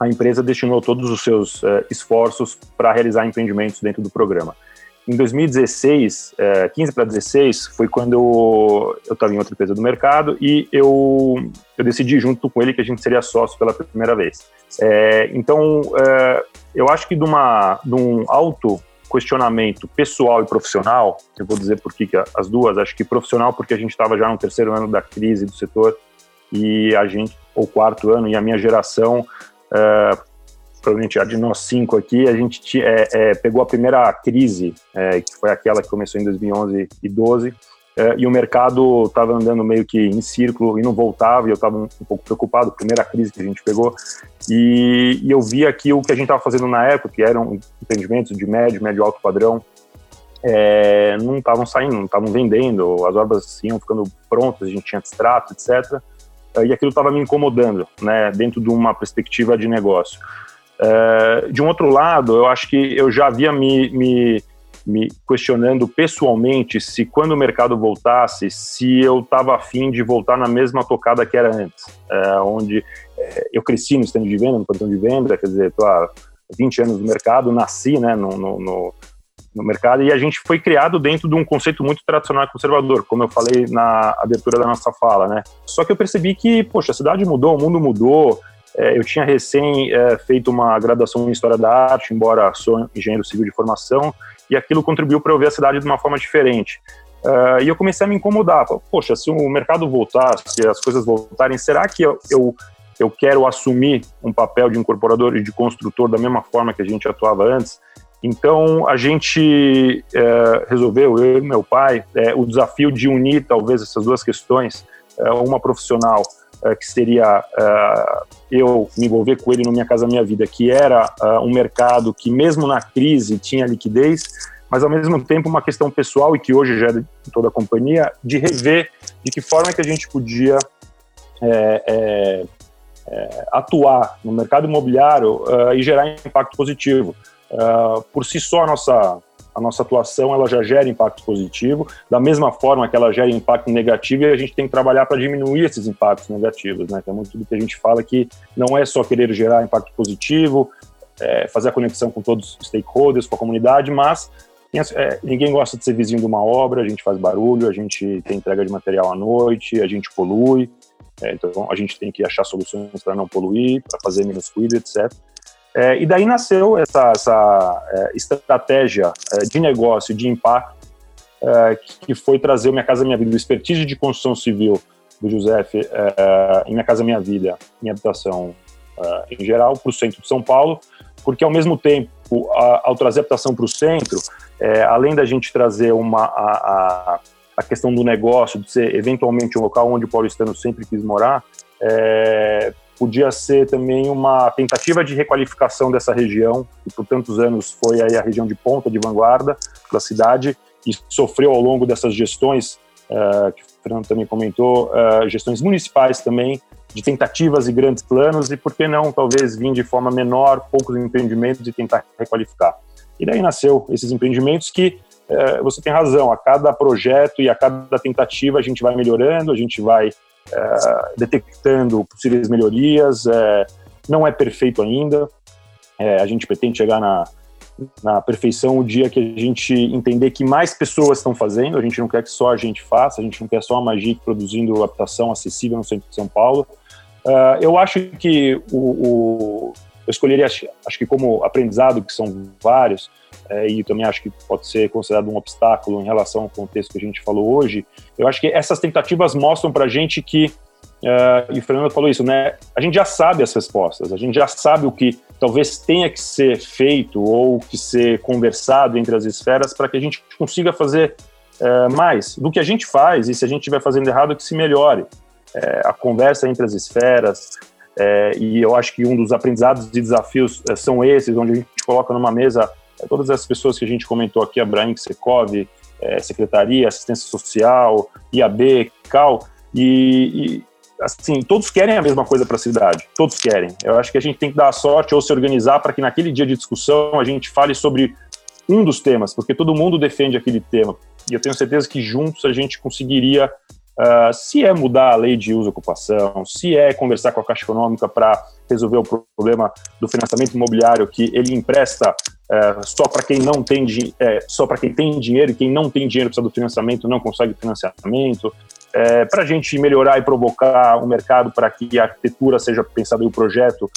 a empresa destinou todos os seus é, esforços para realizar empreendimentos dentro do programa. Em 2016, 15 para 16, foi quando eu estava em outra empresa do mercado e eu, eu decidi junto com ele que a gente seria sócio pela primeira vez. É, então, é, eu acho que de, uma, de um alto questionamento pessoal e profissional, eu vou dizer por que as duas, acho que profissional porque a gente estava já no terceiro ano da crise do setor e a gente, ou quarto ano, e a minha geração, é, provavelmente a de nós cinco aqui, a gente é, é, pegou a primeira crise, é, que foi aquela que começou em 2011 e 12, é, e o mercado estava andando meio que em círculo e não voltava, e eu estava um, um, pouco preocupado, primeira crise que a gente pegou, e, e eu vi aqui o que a gente estava fazendo na época, que eram empreendimentos de médio, médio alto padrão, é, não estavam saindo, não estavam vendendo, as obras iam ficando prontas, a gente tinha extrato, etc., e aquilo estava me incomodando, né, dentro de uma perspectiva de negócio. Uh, de um outro lado, eu acho que eu já havia me, me, me questionando pessoalmente se quando o mercado voltasse, se eu estava afim de voltar na mesma tocada que era antes, uh, onde uh, eu cresci no stand de venda, no plantão de venda, quer dizer, estou há 20 anos no mercado, nasci né, no, no, no no mercado e a gente foi criado dentro de um conceito muito tradicional e conservador, como eu falei na abertura da nossa fala, né? Só que eu percebi que, poxa, a cidade mudou, o mundo mudou. É, eu tinha recém é, feito uma graduação em História da Arte, embora sou engenheiro civil de formação, e aquilo contribuiu para eu ver a cidade de uma forma diferente. Uh, e eu comecei a me incomodar. Poxa, se o mercado voltar, se as coisas voltarem, será que eu, eu, eu quero assumir um papel de incorporador e de construtor da mesma forma que a gente atuava antes? Então, a gente é, resolveu, eu e meu pai, é, o desafio de unir talvez essas duas questões, é, uma profissional, que seria é, eu me envolver com ele no Minha Casa Minha Vida, que era é, um mercado que, mesmo na crise, tinha liquidez, mas ao mesmo tempo uma questão pessoal e que hoje já é de toda a companhia, de rever de que forma que a gente podia atuar no mercado imobiliário e gerar impacto positivo. Uh, por si só, a nossa, a nossa atuação ela já gera impacto positivo, da mesma forma que ela gera impacto negativo, e a gente tem que trabalhar para diminuir esses impactos negativos, né? Que é muito do que a gente fala que não é só querer gerar impacto positivo, é, fazer a conexão com todos os stakeholders, com a comunidade, mas é, ninguém gosta de ser vizinho de uma obra, a gente faz barulho, a gente tem entrega de material à noite, a gente polui, é, então a gente tem que achar soluções para não poluir, para fazer menos ruído, etc. É, e daí nasceu essa, essa é, estratégia é, de negócio, de impacto, é, que foi trazer o Minha Casa Minha Vida, o expertise de construção civil do José em Minha Casa Minha Vida, em habitação em geral, para o centro de São Paulo, porque ao mesmo tempo, ao trazer a habitação para o centro, além da gente trazer uma, a, a, a, questão do negócio, de ser eventualmente um local onde o paulistano sempre quis morar, é, podia ser também uma tentativa de requalificação dessa região, que por tantos anos foi aí a região de ponta, de vanguarda da cidade, e sofreu ao longo dessas gestões, uh, que o Fernando também comentou, uh, gestões municipais também, de tentativas e grandes planos, e por que não, talvez, vir de forma menor, poucos empreendimentos e tentar requalificar. E daí nasceu esses empreendimentos que, uh, você tem razão, a cada projeto e a cada tentativa a gente vai melhorando, a gente vai é, detectando possíveis melhorias. É, não é perfeito ainda. É, a gente pretende chegar na, na perfeição o dia que a gente entender que mais pessoas estão fazendo. A gente não quer que só a gente faça, a gente não quer só a Magic produzindo adaptação acessível no centro de São Paulo. Uh, eu acho que o, o, eu escolheria, acho que como aprendizado, que são vários, é, e também acho que pode ser considerado um obstáculo em relação ao contexto que a gente falou hoje, eu acho que essas tentativas mostram para a gente que, uh, e o Fernando falou isso, né? A gente já sabe as respostas, a gente já sabe o que talvez tenha que ser feito ou que ser conversado entre as esferas para que a gente consiga fazer uh, mais do que a gente faz e se a gente estiver fazendo errado, que se melhore. Uh, a conversa entre as esferas, é, e eu acho que um dos aprendizados e desafios é, são esses, onde a gente coloca numa mesa todas as pessoas que a gente comentou aqui, a Brian Sekov, é, Secretaria, Assistência Social, IAB, CAL, e, e assim, todos querem a mesma coisa para a cidade, todos querem. Eu acho que a gente tem que dar a sorte ou se organizar para que naquele dia de discussão a gente fale sobre um dos temas, porque todo mundo defende aquele tema. E eu tenho certeza que juntos a gente conseguiria Uh, se é mudar a lei de uso e ocupação, se é conversar com a Caixa Econômica para resolver o problema do financiamento imobiliário, que ele empresta uh, só para quem não tem é, só para quem tem dinheiro e quem não tem dinheiro precisa do financiamento não consegue financiamento. É, para a gente melhorar e provocar o mercado para que a arquitetura seja pensada e o projeto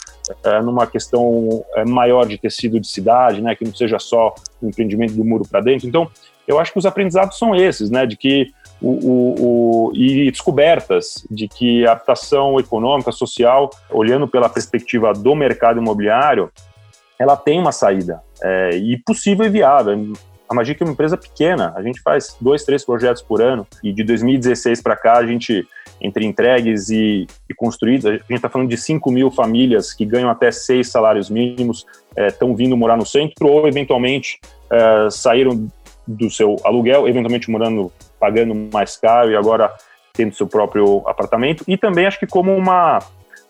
numa questão maior de tecido de cidade, né, que não seja só o empreendimento do muro para dentro. Então, eu acho que os aprendizados são esses, né, de que o, o, o, e descobertas de que a adaptação econômica, social, olhando pela perspectiva do mercado imobiliário, ela tem uma saída é, e possível e viável. A Magic é uma empresa pequena, a gente faz dois, três projetos por ano e de 2016 para cá a gente, entre entregues e, e construídos, a gente está falando de 5 mil famílias que ganham até seis salários mínimos, estão é, vindo morar no centro ou eventualmente é, saíram do seu aluguel, eventualmente morando, pagando mais caro e agora tendo seu próprio apartamento, e também acho que como uma,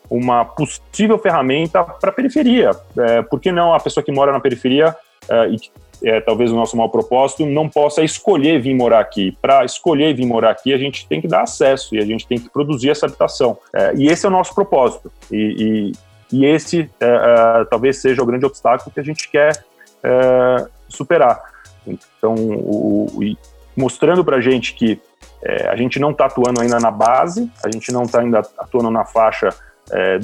uma possível ferramenta para a periferia. É, por que não a pessoa que mora na periferia é, e que é, talvez o nosso mau propósito, não possa escolher vir morar aqui. Para escolher vir morar aqui, a gente tem que dar acesso e a gente tem que produzir essa habitação. É, e esse é o nosso propósito. E, e, e esse é, é talvez seja o grande obstáculo que a gente quer é, superar. Então, o, o, mostrando para a gente que é, a gente não está atuando ainda na base, a gente não está ainda atuando na faixa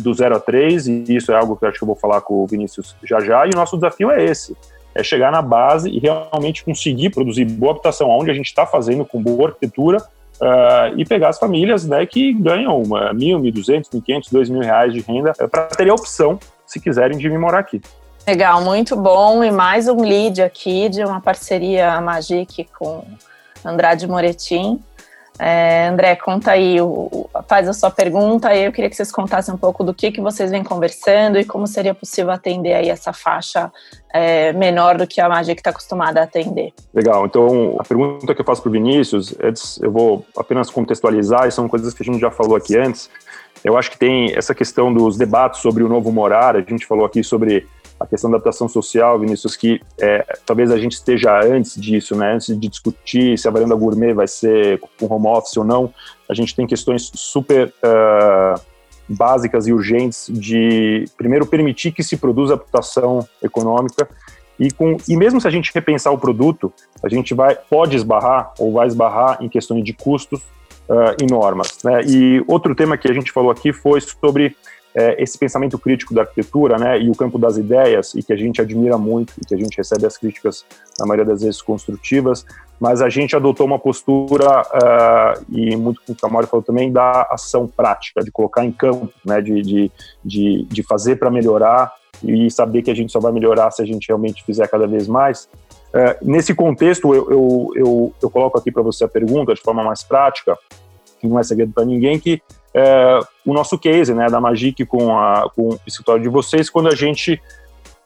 do 0 a 3, e isso é algo que eu acho que eu vou falar com o Vinícius já já, e o nosso desafio é esse é chegar na base e realmente conseguir produzir boa habitação, onde a gente está fazendo com boa arquitetura, uh, e pegar as famílias né, que ganham uma, mil, mil duzentos, mil quinhentos, dois mil reais de renda uh, para terem a opção, se quiserem, de vir morar aqui. Legal, muito bom. E mais um lead aqui de uma parceria Magic com Andrade Moretim. É, André, conta aí, o, faz a sua pergunta e eu queria que vocês contassem um pouco do que, que vocês vêm conversando e como seria possível atender aí essa faixa é, menor do que a Magic está acostumada a atender. Legal, então a pergunta que eu faço para o Vinícius, eu vou apenas contextualizar, e são coisas que a gente já falou aqui antes. Eu acho que tem essa questão dos debates sobre o novo morar, a gente falou aqui sobre a questão da adaptação social, Vinícius, que é, talvez a gente esteja antes disso, né? Antes de discutir se a varanda gourmet vai ser com home office ou não, a gente tem questões super uh, básicas e urgentes de, primeiro, permitir que se produza adaptação econômica e, com, e mesmo se a gente repensar o produto, a gente vai, pode esbarrar ou vai esbarrar em questões de custos uh, e normas. Né? E outro tema que a gente falou aqui foi sobre é, esse pensamento crítico da arquitetura, né, e o campo das ideias, e que a gente admira muito, e que a gente recebe as críticas, na maioria das vezes, construtivas, mas a gente adotou uma postura, uh, e muito com o Camaro falou também, da ação prática, de colocar em campo, né, de, de, de, de fazer para melhorar, e saber que a gente só vai melhorar se a gente realmente fizer cada vez mais. Uh, nesse contexto, eu, eu, eu, eu coloco aqui para você a pergunta de forma mais prática, que não é segredo para ninguém, que é, o nosso case, né, da Magic com, a, com o escritório de vocês, quando a gente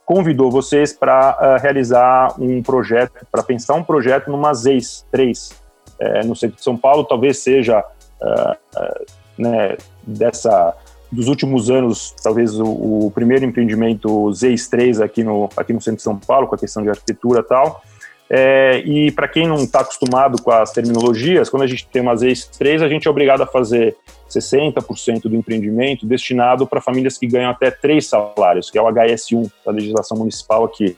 convidou vocês para uh, é, realizar um projeto, para pensar um projeto numa ZEIS 3, é, no centro de São Paulo, talvez seja uh, uh, né, dessa dos últimos anos, talvez o, o, primeiro empreendimento ZEIS 3 aqui no, aqui no centro de São Paulo, com a questão de arquitetura e tal, é, e para quem não está acostumado com as terminologias, quando a gente tem uma ZEIS-3, a gente é obrigado a fazer 60% do empreendimento destinado para famílias que ganham até três salários, que é o HS1 da legislação municipal aqui.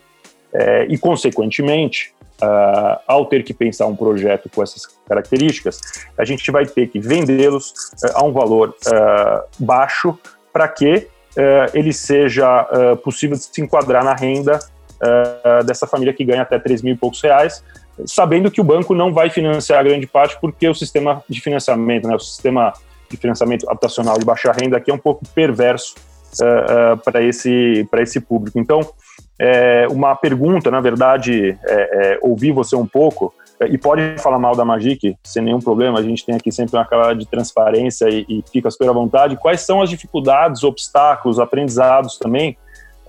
É, e, consequentemente, uh, ao ter que pensar um projeto com essas características, a gente vai ter que vendê-los uh, a um valor uh, baixo para que ele seja possível de se enquadrar na renda dessa família que ganha até 3 mil e poucos reais, sabendo que o banco não vai financiar grande parte, porque o sistema de financiamento, né, o sistema de financiamento habitacional de baixa renda aqui é um pouco perverso uh, uh, para esse, esse público. Então, é, uma pergunta, na verdade, é, é, ouvir você um pouco, e pode falar mal da Magic, sem nenhum problema, a gente tem aqui sempre uma cara de transparência e, e fica super à vontade. Quais são as dificuldades, obstáculos, aprendizados também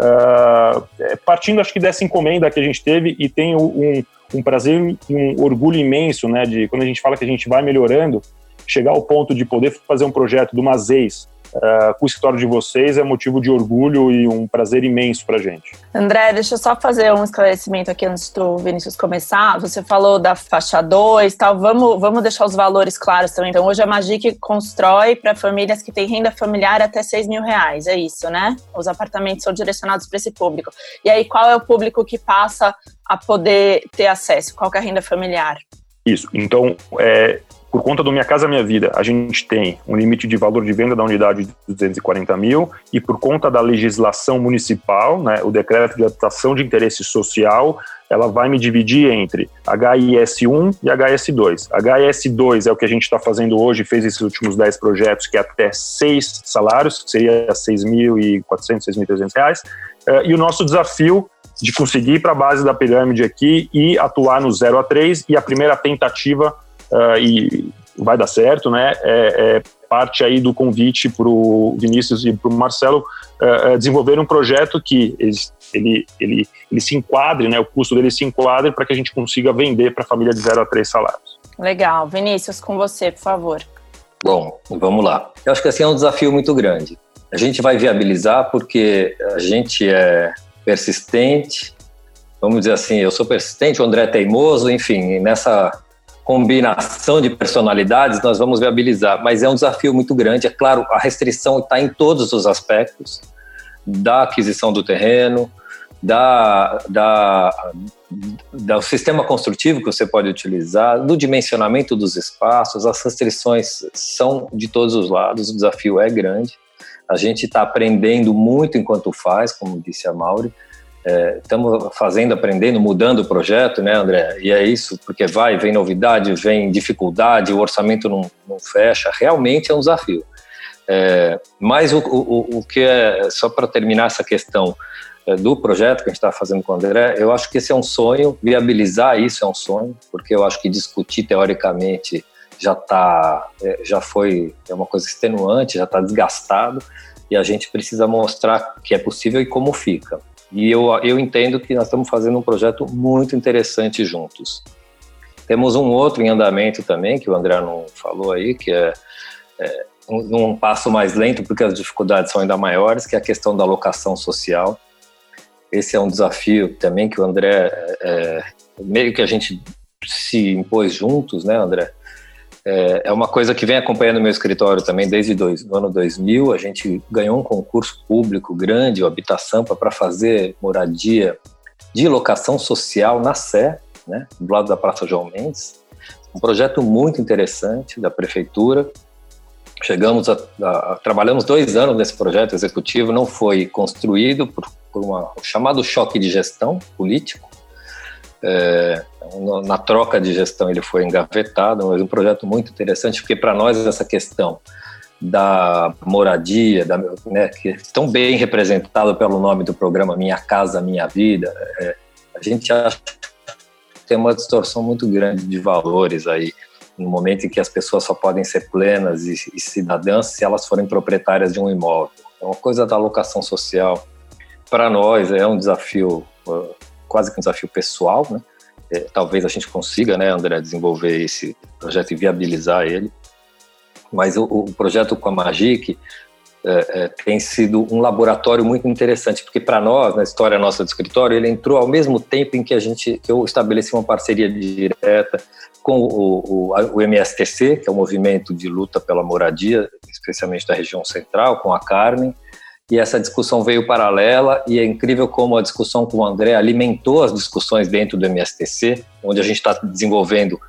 Uh, partindo, acho que dessa encomenda que a gente teve e tem um, um prazer, um orgulho imenso, né, de quando a gente fala que a gente vai melhorando, chegar ao ponto de poder fazer um projeto de uma ZEIS uh, com o escritório de vocês é motivo de orgulho e um prazer imenso para gente. André, deixa eu só fazer um esclarecimento aqui antes do Vinícius começar. Você falou da faixa 2 tal, vamos, vamos deixar os valores claros também. Então, hoje a Magic constrói para famílias que têm renda familiar até 6 mil reais, é isso, né? Os apartamentos são direcionados para esse público. E aí, qual é o público que passa a poder ter acesso? Qual é a renda familiar? Isso. Então, é, por conta do Minha Casa Minha Vida, a gente tem um limite de valor de venda da unidade de 240 mil e por conta da legislação municipal, né, o decreto de adaptação de interesse social, ela vai me dividir entre HIS1 e HIS2. HIS2 é o que a gente está fazendo hoje, fez esses últimos 10 projetos, que é até 6 salários, seria 6.400, 6.300 reais. Eh, e o nosso desafio de conseguir ir para a base da pirâmide aqui e atuar no 0 a 3 e a primeira tentativa uh, e vai dar certo, né? É, é parte aí do convite para o Vinícius e para o Marcelo uh, desenvolver um projeto que ele, ele, ele, ele se enquadre, né? O custo dele se enquadre para que a gente consiga vender para a família de 0 a 3 salários. Legal. Vinícius, com você, por favor. Bom, vamos lá. Eu acho que assim é um desafio muito grande. A gente vai viabilizar porque a gente é persistente, vamos dizer assim, eu sou persistente, o André é teimoso, enfim, nessa combinação de personalidades nós vamos viabilizar, mas é um desafio muito grande. É claro, a restrição está em todos os aspectos da aquisição do terreno, da, da, do sistema construtivo que você pode utilizar, do dimensionamento dos espaços, as restrições são de todos os lados, o desafio é grande. A gente está aprendendo muito enquanto faz, como disse a Mauri. É, estamos fazendo, aprendendo, mudando o projeto, né, André? E é isso, porque vai, vem novidade, vem dificuldade, o orçamento não, não fecha. Realmente é um desafio. É, mas o, o, o que é, só para terminar essa questão é, do projeto que a gente está fazendo com o André, eu acho que esse é um sonho, viabilizar isso é um sonho, porque eu acho que discutir teoricamente já tá, é, já foi, é uma coisa extenuante, já está desgastado, e a gente precisa mostrar que é possível e como fica. E eu, eu entendo que nós estamos fazendo um projeto muito interessante juntos. Temos um outro em andamento também, que o André não falou aí, que é, é um, um, passo mais lento, porque as dificuldades são ainda maiores, que é a questão da locação social. Esse é um desafio também que o André, é, é meio que a gente se impôs juntos, né, André? É, é uma coisa que vem acompanhando o meu escritório também desde dois, o ano 2000. A gente ganhou um concurso público grande, o Habitação, para fazer moradia de locação social na Sé, né, do lado da Praça João Mendes. Um projeto muito interessante da prefeitura. Chegamos a, a, trabalhamos dois anos nesse projeto executivo, não foi construído por, por uma, chamado choque de gestão político. É, na troca de gestão ele foi engavetado, mas um projeto muito interessante, porque para nós essa questão da moradia, da, né, que é tão bem representado pelo nome do programa Minha Casa Minha Vida, é, a gente acha que tem uma distorção muito grande de valores aí, no momento em que as pessoas só podem ser plenas e, e cidadãs se elas forem proprietárias de um imóvel. É uma coisa da alocação social. Para nós é um desafio, quase que um desafio pessoal, né? é, talvez a gente consiga, né, André, desenvolver esse projeto e viabilizar ele. Mas o, o projeto com a Magic é, é, tem sido um laboratório muito interessante, porque para nós, na história nossa do escritório, ele entrou ao mesmo tempo em que a gente, que eu estabeleci uma parceria direta com o, o, o MSTC, que é o movimento de luta pela moradia, especialmente da região central, com a Carmen, e essa discussão veio paralela e é incrível como a discussão com o André alimentou as discussões dentro do MSTC, onde a gente está desenvolvendo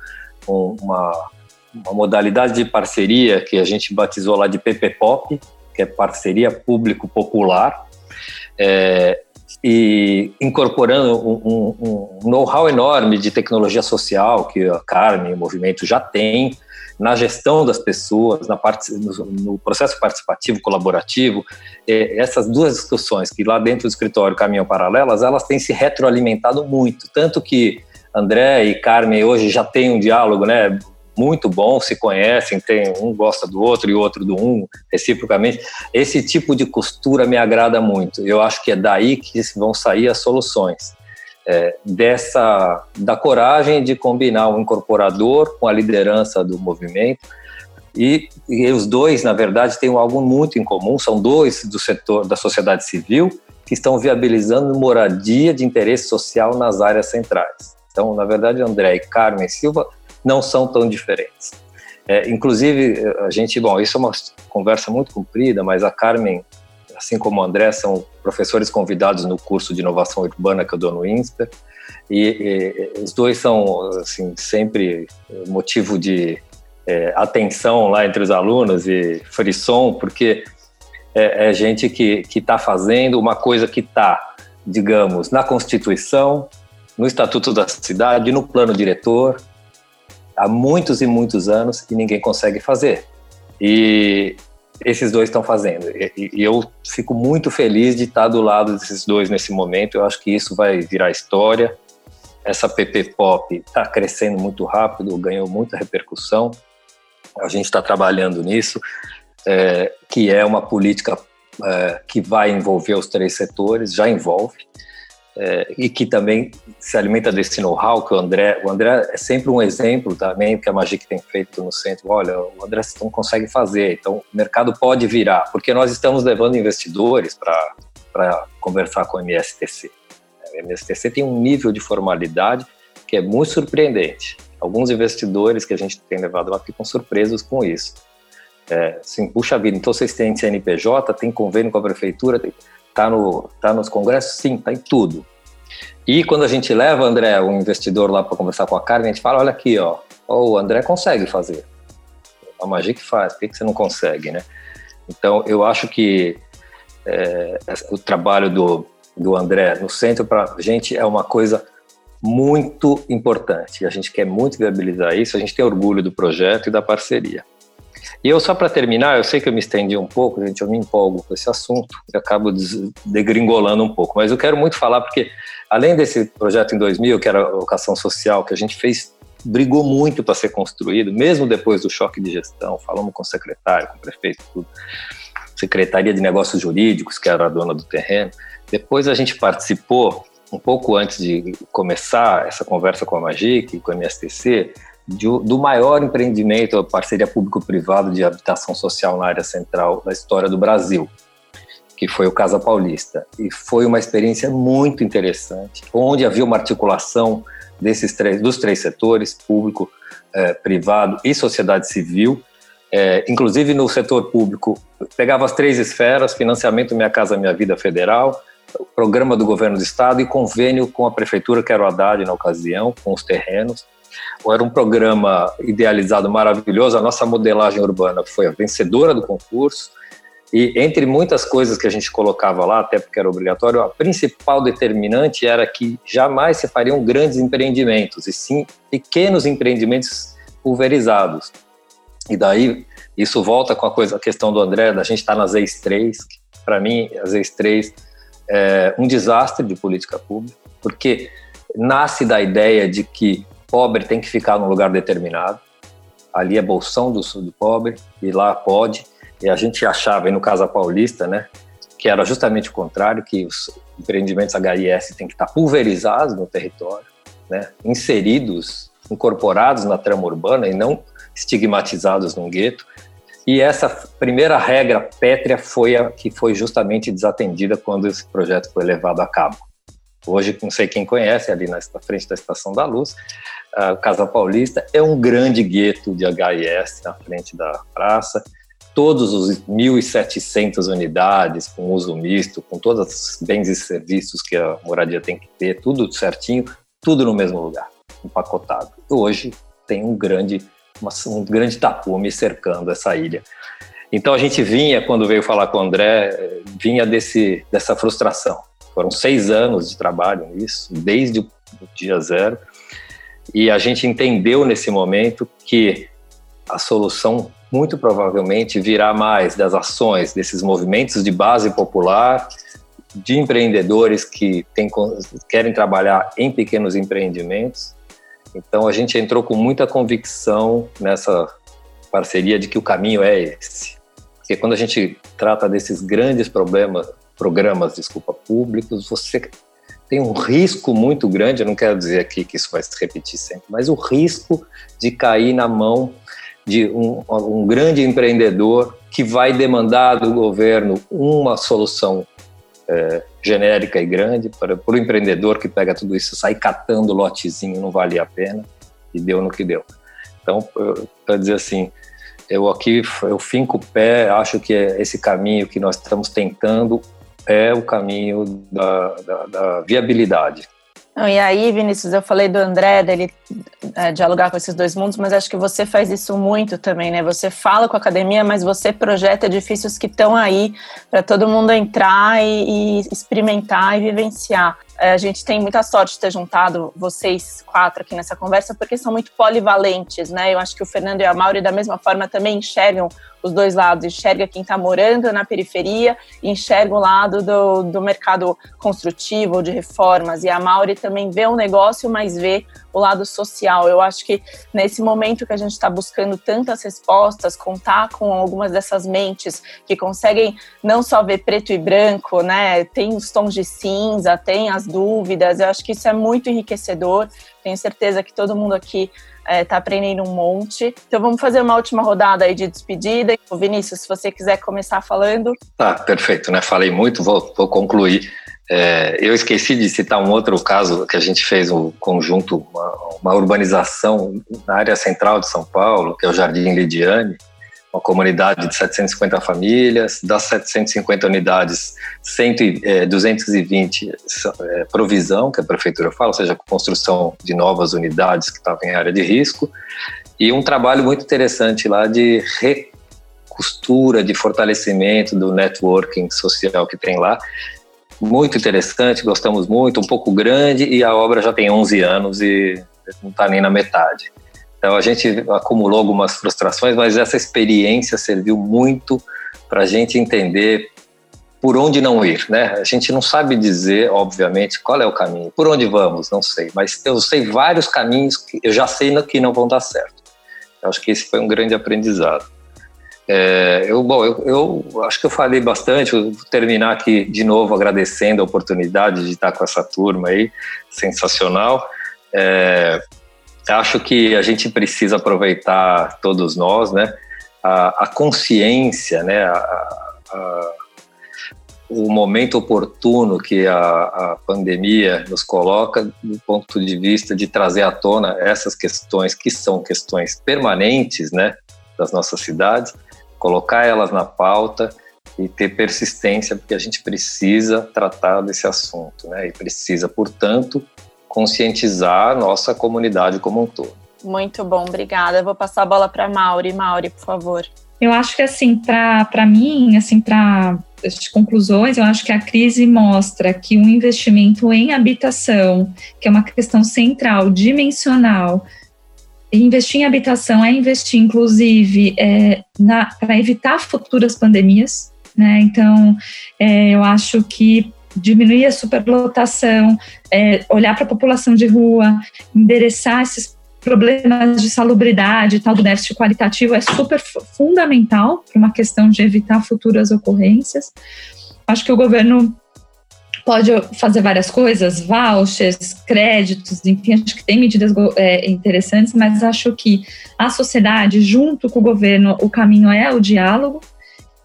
uma, uma, modalidade de parceria que a gente batizou lá de PPPOP, que é parceria público-popular, é, e incorporando um, um, um know-how enorme de tecnologia social que a Carmen, o movimento já tem, na gestão das pessoas, na parte, no, no processo participativo colaborativo, é, essas duas discussões que lá dentro do escritório caminham paralelas, elas têm se retroalimentado muito, tanto que André e Carmen hoje já têm um diálogo, né, muito bom, se conhecem, tem um gosta do outro e o outro do um, reciprocamente. Esse tipo de costura me agrada muito. Eu acho que é daí que vão sair as soluções é, dessa da coragem de combinar o incorporador com a liderança do movimento. E, e, os dois na verdade têm algo muito em comum são dois do setor da sociedade civil que estão viabilizando moradia de interesse social nas áreas centrais. Então na verdade André e Carmen Silva não são tão diferentes. É, inclusive a gente bom isso é uma conversa muito comprida mas a Carmen assim como o André, são professores convidados no curso de inovação urbana que eu dou no INSPER. E, e os dois são, assim, sempre motivo de é, atenção lá entre os alunos e frisson, porque é, é gente que está fazendo uma coisa que está, digamos, na Constituição, no Estatuto da Cidade, no plano diretor, há muitos e muitos anos e ninguém consegue fazer. E esses dois estão fazendo. E, e, eu fico muito feliz de estar do lado desses dois nesse momento. Eu acho que isso vai virar história. Essa PP Pop está crescendo muito rápido, ganhou muita repercussão. A gente está trabalhando nisso, é, que é uma política é, que vai envolver os três setores, já envolve. É, e que também se alimenta desse know-how que o André, o André é sempre um exemplo também que a Magic tem feito no centro. Olha, o André não consegue fazer, então o mercado pode virar, porque nós estamos levando investidores para conversar com o MSTC. O MSTC tem um nível de formalidade que é muito surpreendente. Alguns investidores que a gente tem levado lá ficam surpresos com isso. É, assim, puxa vida, então vocês têm CNPJ, tem convênio com a prefeitura, tem Está no, tá nos congressos? Sim, está em tudo. E quando a gente leva, André, um investidor lá para conversar com a Carmen, a gente fala, olha aqui, ó, o André consegue fazer. A magia que faz, por que, que você não consegue, né? Então, eu acho que é, o trabalho do, do André no centro para a gente é uma coisa muito importante. A gente quer muito viabilizar isso, a gente tem orgulho do projeto e da parceria. E eu, só para terminar, eu sei que eu me estendi um pouco, gente, eu me empolgo com esse assunto e acabo degringolando um pouco, mas eu quero muito falar porque, além desse projeto em 2000, que era a vocação social, que a gente fez, brigou muito para ser construído, mesmo depois do choque de gestão, falamos com o secretário, com o prefeito, tudo. Secretaria de Negócios Jurídicos, que era a dona do terreno. Depois a gente participou, um pouco antes de começar essa conversa com a Magic, com a MSTC, de, do maior empreendimento, a parceria público-privado de habitação social na área central da história do Brasil, que foi o Casa Paulista. E foi uma experiência muito interessante, onde havia uma articulação desses três, dos três setores, público, eh, privado e sociedade civil, é, inclusive no setor público, pegava as três esferas, financiamento Minha Casa Minha Vida Federal, programa do governo do estado e convênio com a prefeitura, que era o Haddad na ocasião, com os terrenos, era um programa idealizado maravilhoso. A nossa modelagem urbana foi a vencedora do concurso. E entre muitas coisas que a gente colocava lá, até porque era obrigatório, a principal determinante era que jamais se fariam grandes empreendimentos, e sim pequenos empreendimentos pulverizados. E daí isso volta com a coisa, a questão do André, da gente estar tá nas ex 3, para mim as ex 3 é um desastre de política pública, porque nasce da ideia de que pobre tem que ficar num lugar determinado. Ali é bolsão do, do pobre e lá pode. E a gente achava, e no caso a Paulista, né, que era justamente o contrário, que os empreendimentos HIS têm que estar pulverizados no território, né, inseridos, incorporados na trama urbana e não estigmatizados num gueto. E essa primeira regra pétrea foi a que foi justamente desatendida quando esse projeto foi levado a cabo. Hoje, não sei quem conhece, ali na frente da Estação da Luz, a Casa Paulista é um grande gueto de HIS na frente da praça. Todos os 1.700 unidades com uso misto, com todos os bens e serviços que a moradia tem que ter, tudo certinho, tudo no mesmo lugar, empacotado. Hoje tem um grande, um grande tapume cercando essa ilha. Então a gente vinha, quando veio falar com o André, vinha desse, dessa frustração foram seis anos de trabalho nisso, desde o dia zero. E a gente entendeu nesse momento que a solução muito provavelmente virá mais das ações, desses movimentos de base popular, de empreendedores que tem, querem trabalhar em pequenos empreendimentos. Então a gente entrou com muita convicção nessa parceria de que o caminho é esse. Porque quando a gente trata desses grandes problemas programas, desculpa, públicos, você tem um risco muito grande, eu não quero dizer aqui que isso vai se repetir sempre, mas o risco de cair na mão de um, um grande empreendedor que vai demandar do governo uma solução é, genérica e grande para, para o empreendedor que pega tudo isso, sai catando lotezinho, não valia a pena e deu no que deu. Então, para dizer assim, eu aqui eu finco o pé, acho que é esse caminho que nós estamos tentando é o caminho da, da, da viabilidade. E aí, Vinícius, eu falei do André, dele é, dialogar com esses dois mundos, mas acho que você faz isso muito também, né? Você fala com a academia, mas você projeta edifícios que estão aí para todo mundo entrar e, e, experimentar e vivenciar. É, a gente tem muita sorte de ter juntado vocês quatro aqui nessa conversa, porque são muito polivalentes, né? Eu acho que o Fernando e a Mauri, da mesma forma, também enxergam os dois lados, enxerga quem está morando na periferia e enxerga o lado do, do mercado construtivo, de reformas. E a Mauri também vê o negócio, mas vê o lado social. Eu acho que nesse momento que a gente está buscando tantas respostas, contar com algumas dessas mentes que conseguem não só ver preto e branco, né? Tem os tons de cinza, tem as dúvidas. Eu acho que isso é muito enriquecedor. Tenho certeza que todo mundo aqui está é, tá aprendendo um monte. Então vamos fazer uma última rodada aí de despedida. O Vinícius, se você quiser começar falando. Tá, perfeito, né? Falei muito, vou, vou concluir. É, eu esqueci de citar um outro caso que a gente fez um conjunto, uma, uma urbanização na área central de São Paulo, que é o Jardim Lidiane, uma comunidade de 750 famílias, das 750 unidades, 100, é, 220 é, provisão, que a prefeitura fala, ou seja, construção de novas unidades que estavam em área de risco, e um trabalho muito interessante lá de recostura, de fortalecimento do networking social que tem lá, muito interessante, gostamos muito, um pouco grande, e a obra já tem 11 anos e não está nem na metade. Então a gente acumulou algumas frustrações, mas essa experiência serviu muito para a gente entender por onde não ir, né? A gente não sabe dizer, obviamente, qual é o caminho, por onde vamos, não sei, mas eu sei vários caminhos que eu já sei que não vão dar certo. Eu acho que esse foi um grande aprendizado. É, eu, bom, eu, eu, acho que eu falei bastante, vou terminar aqui de novo agradecendo a oportunidade de estar com essa turma aí, sensacional. É, acho que a gente precisa aproveitar todos nós, né? A, a consciência, né? A, a, o momento oportuno que a, pandemia nos coloca do ponto de vista de trazer à tona essas questões que são questões permanentes, né? Das nossas cidades, colocar elas na pauta e ter persistência, porque a gente precisa tratar desse assunto, né? E precisa, portanto, conscientizar a nossa comunidade como um todo. Muito bom, obrigada. Eu vou passar a bola para Mauri. Mauri, por favor. Eu acho que assim, para mim, assim, para as conclusões, eu acho que a crise mostra que um investimento em habitação, que é uma questão central, dimensional, investir em habitação é investir, inclusive, é, para evitar futuras pandemias. Né? Então, é, eu acho que diminuir a superlotação, é, olhar para a população de rua, endereçar esses problemas de salubridade e tal do déficit qualitativo é super fundamental para uma questão de evitar futuras ocorrências. Acho que o governo pode fazer várias coisas, vouchers, créditos, enfim, acho que tem medidas é, interessantes, mas acho que a sociedade, junto com o governo, o caminho é o diálogo,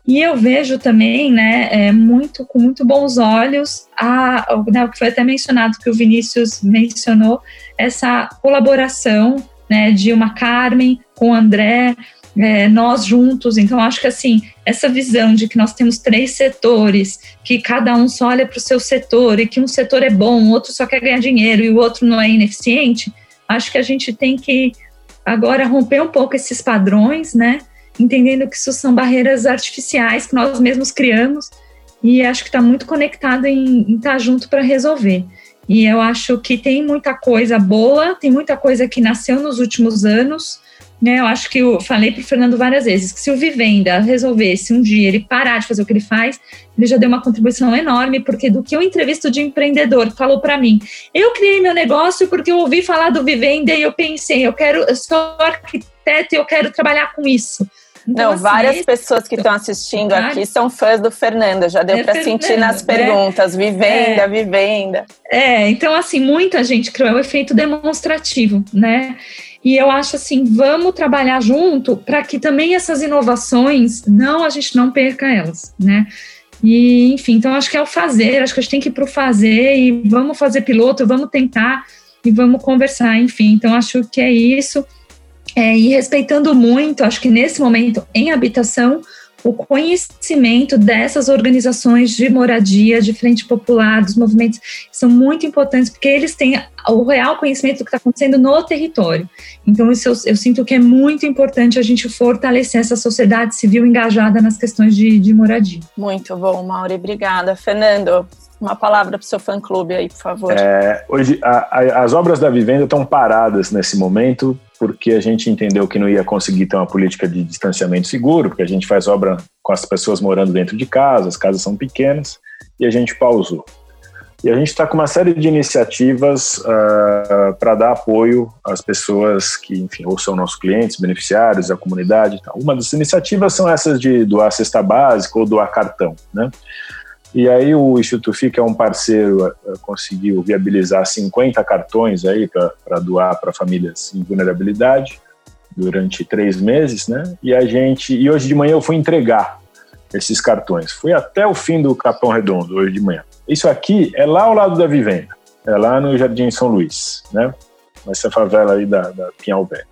e eu vejo também, né, é, muito com muito bons olhos a, né, o que foi até mencionado que o Vinícius mencionou essa colaboração, né, de uma Carmen com o André, é, nós juntos. Então, acho que assim, essa visão de que nós temos três setores, que cada um só olha para o seu setor e que um setor é bom, o outro só quer ganhar dinheiro e o outro não é ineficiente, acho que a gente tem que agora romper um pouco esses padrões, né? Entendendo que isso são barreiras artificiais que nós mesmos criamos e acho que está muito conectado em, estar tá junto para resolver. E eu acho que tem muita coisa boa, tem muita coisa que nasceu nos últimos anos. Né, eu acho que eu falei para o Fernando várias vezes que se o Vivenda resolvesse um dia ele parar de fazer o que ele faz, ele já deu uma contribuição enorme, porque do que eu entrevisto de empreendedor falou para mim, eu criei meu negócio porque eu ouvi falar do Vivenda e eu pensei, eu quero, eu sou arquiteto e eu quero trabalhar com isso. Não, assim, várias pessoas que estão assistindo aqui são fãs do Fernando, já deu é para sentir nas né? perguntas, né? vivenda, é. vivenda. É, então assim, muita gente criou o efeito demonstrativo, né? E eu acho assim, vamos trabalhar junto para que também essas inovações, não a gente não perca elas, né? E, enfim, então acho que é o fazer, acho que a gente tem que ir para o fazer e vamos fazer piloto, vamos tentar e vamos conversar, enfim. Então acho que é isso. É, e respeitando muito, acho que nesse momento, em habitação, o conhecimento dessas organizações de moradia, de frente popular, dos movimentos, são muito importantes, porque eles têm o real conhecimento do que está acontecendo no território. Então, isso eu, eu, sinto que é muito importante a gente fortalecer essa sociedade civil engajada nas questões de, de moradia. Muito bom, Mauri, obrigada. Fernando, uma palavra para o seu fã-clube aí, por favor. É, hoje, a, a, as obras da vivenda estão paradas nesse momento porque a gente entendeu que não ia conseguir ter uma política de distanciamento seguro, porque a gente faz obra com as pessoas morando dentro de casa, as casas são pequenas, e a gente pausou. E a gente está com uma série de iniciativas uh, ah, para dar apoio às pessoas que, enfim, ou são nossos clientes, beneficiários, a comunidade. Uma das iniciativas são essas de doar cesta básica ou doar cartão, né? E aí o Instituto FI, que é um parceiro, eh, conseguiu viabilizar 50 cartões aí para doar para famílias em vulnerabilidade durante três meses, né? E a gente e hoje de manhã eu fui entregar esses cartões. Fui até o fim do Capão Redondo hoje de manhã. Isso aqui é lá ao lado da vivenda, é lá no Jardim São Luís, né? Essa favela aí da, da Pinhalvé.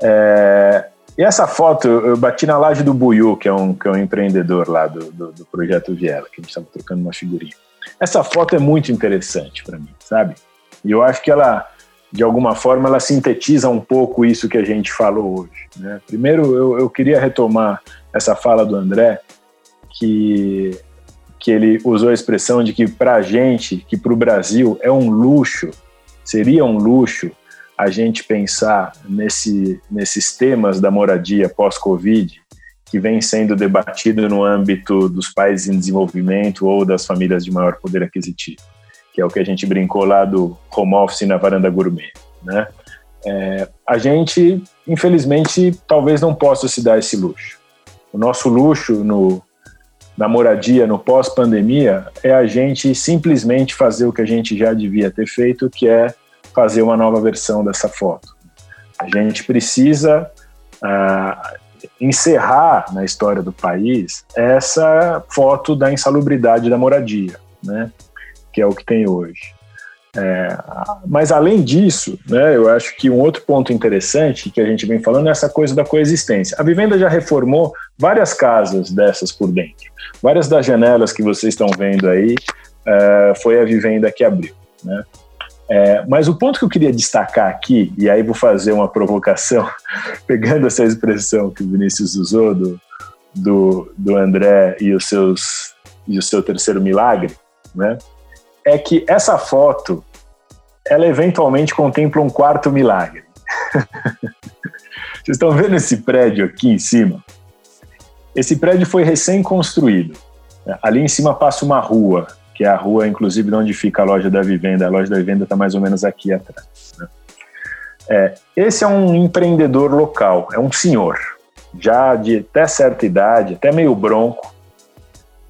É, e essa foto eu bati na laje do Buiu, que é um, que é um empreendedor lá do, do, do projeto Viela, que a gente estava trocando uma figurinha. Essa foto é muito interessante para mim, sabe? E eu acho que ela, de alguma forma, ela sintetiza um pouco isso que a gente falou hoje. Né? Primeiro, eu, eu queria retomar essa fala do André, que, que ele usou a expressão de que para a gente, que para o Brasil, é um luxo, seria um luxo a gente pensar nesse, nesses temas da moradia pós-Covid, que vem sendo debatido no âmbito dos países em desenvolvimento ou das famílias de maior poder aquisitivo, que é o que a gente brincou lá do home office na varanda gourmet, né? É, a gente, infelizmente, talvez não possa se dar esse luxo. O nosso luxo no, na moradia, no pós-pandemia, é a gente simplesmente fazer o que a gente já devia ter feito, que é fazer uma nova versão dessa foto. A gente precisa uh, encerrar na história do país essa foto da insalubridade da moradia, né? que é o que tem hoje. É, mas além disso, né, eu acho que um outro ponto interessante que a gente vem falando é essa coisa da coexistência. A Vivenda já reformou várias casas dessas por dentro. Várias das janelas que vocês estão vendo aí é, foi a Vivenda que abriu. Né? É, mas o ponto que eu queria destacar aqui, e aí vou fazer uma provocação, pegando essa expressão que o Vinícius usou do, do, do André e, os seus, e o seu terceiro milagre, né, é que essa foto, ela eventualmente contempla um quarto milagre. Vocês estão vendo esse prédio aqui em cima? Esse prédio foi recém-construído. Ali em cima passa uma rua que é a rua, inclusive, de onde fica a loja da Vivenda. A loja da Vivenda está mais ou menos aqui atrás. Né? É, esse é um empreendedor local, é um senhor, já de até certa idade, até meio bronco,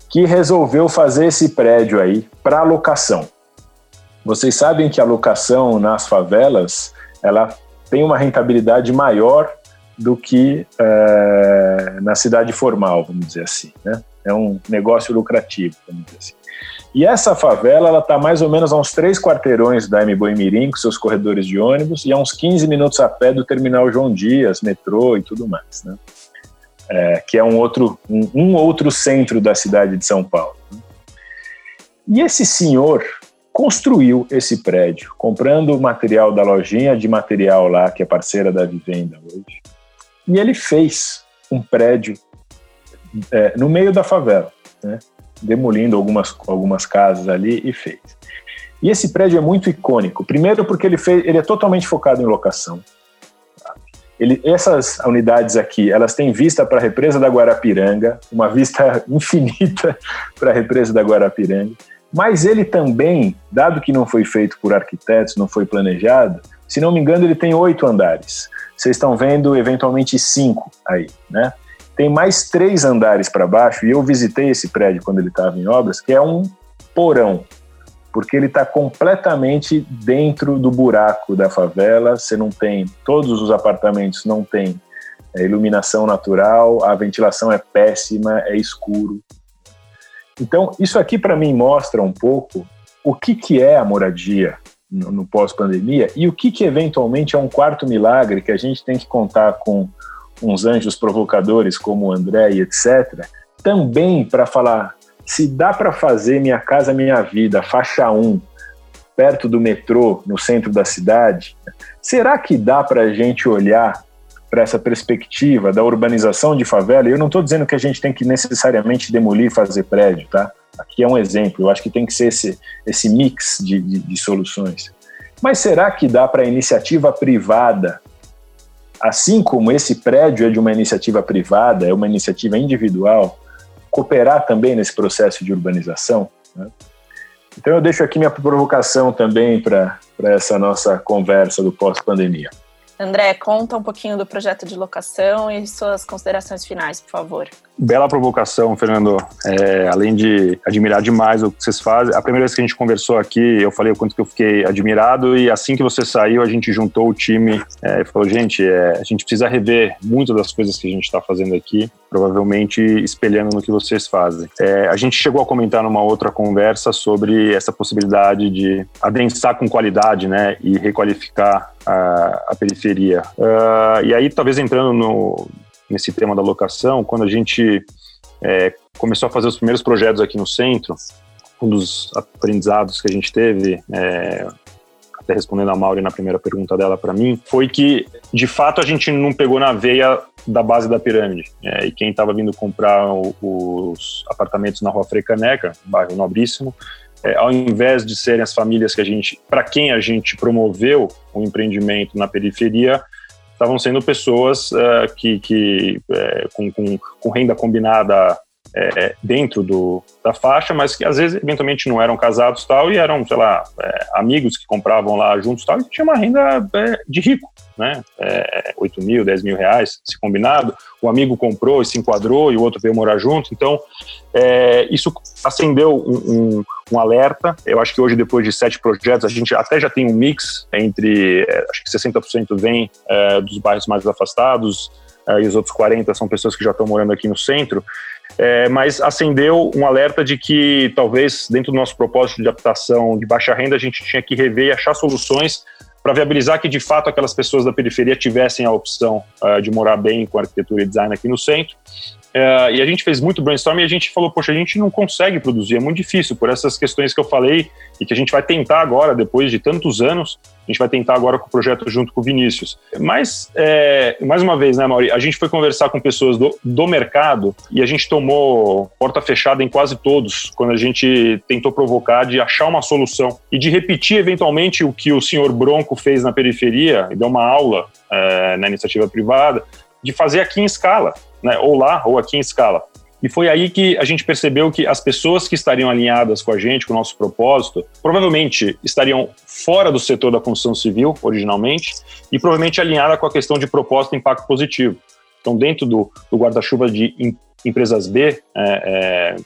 que resolveu fazer esse prédio aí para locação. Vocês sabem que a locação nas favelas ela tem uma rentabilidade maior do que é, na cidade formal, vamos dizer assim. Né? É um negócio lucrativo, vamos dizer assim. E essa favela ela está mais ou menos a uns três quarteirões da M. Mirim, com seus corredores de ônibus, e a uns 15 minutos a pé do terminal João Dias, metrô e tudo mais, né? É, que é um outro, um, um, outro centro da cidade de São Paulo. E esse senhor construiu esse prédio, comprando o material da lojinha de material lá, que é parceira da Vivenda hoje. E ele fez um prédio é, no meio da favela, né? Demolindo algumas, algumas casas ali e fez. E esse prédio é muito icônico. Primeiro porque ele, fez, ele é totalmente focado em locação. Ele, essas unidades aqui, elas têm vista para a represa da Guarapiranga, uma vista infinita para a represa da Guarapiranga. Mas ele também, dado que não foi feito por arquitetos, não foi planejado, se não me engano, ele tem oito andares. Vocês estão vendo eventualmente cinco aí, né? Tem mais três andares para baixo, e eu visitei esse prédio quando ele estava em obras, que é um porão, porque ele está completamente dentro do buraco da favela, você não tem, todos os apartamentos não têm é, iluminação natural, a ventilação é péssima, é escuro. Então, isso aqui para mim mostra um pouco o que, que é a moradia no, no pós-pandemia e o que, que eventualmente é um quarto milagre que a gente tem que contar com uns anjos provocadores como o André e etc., também para falar se dá para fazer Minha Casa Minha Vida, faixa 1, perto do metrô, no centro da cidade, será que dá para a gente olhar para essa perspectiva da urbanização de favela? Eu não estou dizendo que a gente tem que necessariamente demolir e fazer prédio, tá? Aqui é um exemplo, eu acho que tem que ser esse, esse mix de, de, de soluções. Mas será que dá para a iniciativa privada assim como esse prédio é de uma iniciativa privada, é uma iniciativa individual, cooperar também nesse processo de urbanização. Né? Então eu deixo aqui minha provocação também para essa nossa conversa do pós-pandemia. André, conta um pouquinho do projeto de locação e suas considerações finais, por favor. Bela provocação, Fernando. É, além de admirar demais o que vocês fazem, a primeira vez que a gente conversou aqui, eu falei o quanto que eu fiquei admirado e assim que você saiu, a gente juntou o time é, e falou, gente, é, a gente precisa rever muitas das coisas que a gente está fazendo aqui, provavelmente espelhando no que vocês fazem. É, a gente chegou a comentar numa outra conversa sobre essa possibilidade de adensar com qualidade, né, e requalificar a, a periferia. Uh, e aí, talvez entrando no, nesse tema da locação, quando a gente é, começou a fazer os primeiros projetos aqui no centro, um dos aprendizados que a gente teve, é, até respondendo a Mauri na primeira pergunta dela para mim, foi que, de fato, a gente não pegou na veia da base da pirâmide. É, e quem estava vindo comprar o, os apartamentos na Rua Frecaneca, bairro nobríssimo, é, ao invés de serem as famílias que a gente, para quem a gente promoveu o empreendimento na periferia, estavam sendo pessoas uh, que, que é, com, com, com, renda combinada é, dentro do, da faixa, mas que às vezes eventualmente não eram casados tal e eram, sei lá, é, amigos que compravam lá juntos tal e tinha uma renda é, de rico, né? É, 8 mil, 10 mil reais, se combinado. O amigo comprou e se enquadrou e o outro veio morar junto. Então, é, isso acendeu um, um, um, alerta. Eu acho que hoje, depois de sete projetos, a gente até já tem um mix entre, é, acho que 60% vem é, dos bairros mais afastados é, e os outros 40% são pessoas que já estão morando aqui no centro. É, mas acendeu um alerta de que talvez dentro do nosso propósito de adaptação de baixa renda a gente tinha que rever e achar soluções para viabilizar que de fato aquelas pessoas da periferia tivessem a opção uh, de morar bem com arquitetura e design aqui no centro Uh, e a gente fez muito brainstorming e a gente falou, poxa, a gente não consegue produzir, é muito difícil. Por essas questões que eu falei e que a gente vai tentar agora, depois de tantos anos, a gente vai tentar agora com o projeto junto com o Vinícius. Mas, é, mais uma vez, né, Mauri, a gente foi conversar com pessoas do, do mercado e a gente tomou porta fechada em quase todos, quando a gente tentou provocar de achar uma solução e de repetir eventualmente o que o senhor Bronco fez na periferia e deu uma aula é, na iniciativa privada, de fazer aqui em escala né, ou lá ou aqui em escala. E foi aí que a gente percebeu que as pessoas que estariam alinhadas com a gente, com o nosso propósito, provavelmente estariam fora do setor da construção civil, originalmente, e provavelmente alinhada com a questão de propósito e impacto positivo. Então, dentro do, do guarda-chuva de em, empresas B, é, é,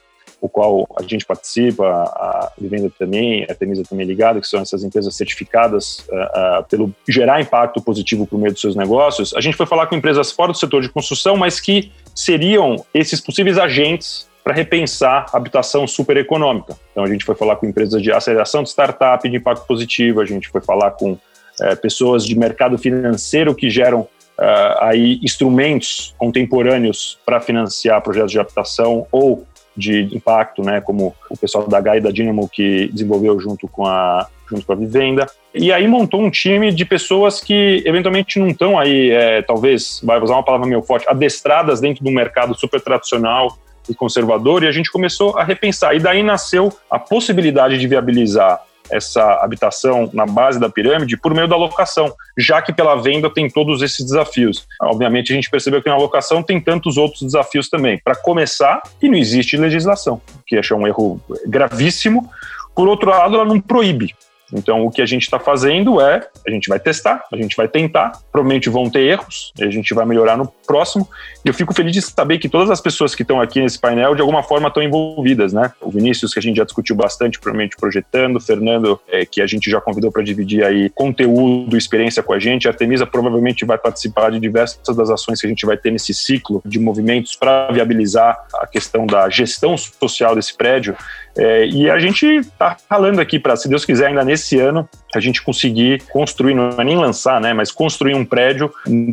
o qual a gente participa, a Vivenda também, a Temisa também ligada, que são essas empresas certificadas uh, uh, pelo gerar impacto positivo por meio dos seus negócios, a gente foi falar com empresas fora do setor de construção, mas que seriam esses possíveis agentes para repensar habitação supereconômica. Então a gente foi falar com empresas de aceleração de startup de impacto positivo, a gente foi falar com uh, pessoas de mercado financeiro que geram Uh, aí instrumentos contemporâneos para financiar projetos de habitação ou de impacto, né, como o pessoal da Gaia e da Dynamo que desenvolveu junto com a junto com a Vivenda. E aí montou um time de pessoas que eventualmente não estão aí, é, talvez, vai usar uma palavra meio forte, adestradas dentro do mercado super tradicional e conservador, e a gente começou a repensar. E daí nasceu a possibilidade de viabilizar essa habitação na base da pirâmide por meio da locação, já que pela venda tem todos esses desafios. Obviamente, a gente percebeu que na locação tem tantos outros desafios também. Para começar, que não existe legislação, que acho um erro gravíssimo. Por outro lado, ela não proíbe. Então, o que a gente está fazendo é, a gente vai testar, a gente vai tentar, provavelmente vão ter erros, a gente vai melhorar no próximo. E eu fico feliz de saber que todas as pessoas que estão aqui nesse painel, de alguma forma, estão envolvidas, né? O Vinícius, que a gente já discutiu bastante, provavelmente projetando, o Fernando, é, que a gente já convidou para dividir aí conteúdo, experiência com a gente, a Artemisa provavelmente vai participar de diversas das ações que a gente vai ter nesse ciclo de movimentos para viabilizar a questão da gestão social desse prédio. É, e a gente está falando aqui para, se Deus quiser, ainda nesse ano, a gente conseguir construir, não é nem lançar, né, mas construir um prédio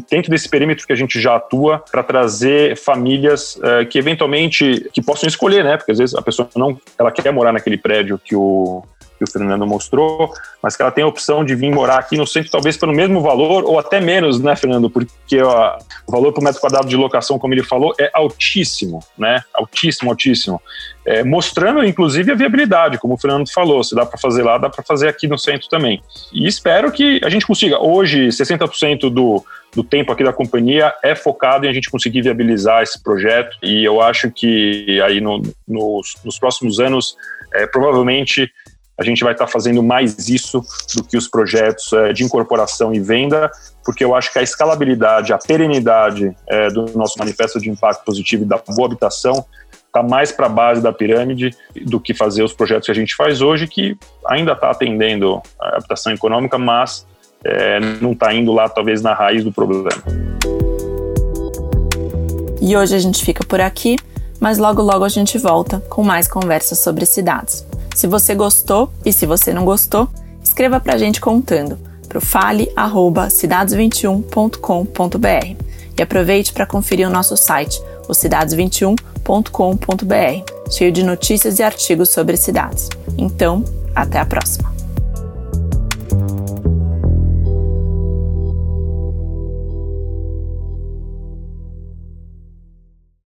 dentro desse perímetro que a gente já atua para trazer famílias uh, que eventualmente que possam escolher, né, porque às vezes a pessoa não, ela quer morar naquele prédio que o que o Fernando mostrou, mas que ela tem a opção de vir morar aqui no centro, talvez pelo mesmo valor ou até menos, né, Fernando? Porque ó, o valor por metro quadrado de locação, como ele falou, é altíssimo, né? Altíssimo, altíssimo. É, mostrando, inclusive, a viabilidade, como o Fernando falou, se dá para fazer lá, dá para fazer aqui no centro também. E espero que a gente consiga. Hoje, 60% do, do tempo aqui da companhia é focado em a gente conseguir viabilizar esse projeto e eu acho que aí no, nos, nos próximos anos, é, provavelmente a gente vai estar fazendo mais isso do que os projetos é, de incorporação e venda, porque eu acho que a escalabilidade, a perenidade é, do nosso manifesto de impacto positivo e da boa habitação está mais para a base da pirâmide do que fazer os projetos que a gente faz hoje, que ainda está atendendo a habitação econômica, mas é, não está indo lá, talvez, na raiz do problema. E hoje a gente fica por aqui, mas logo logo a gente volta com mais conversas sobre cidades. Se você gostou e se você não gostou, escreva para a gente contando para o fale@cidades21.com.br e aproveite para conferir o nosso site, o cidades21.com.br, cheio de notícias e artigos sobre cidades. Então, até a próxima.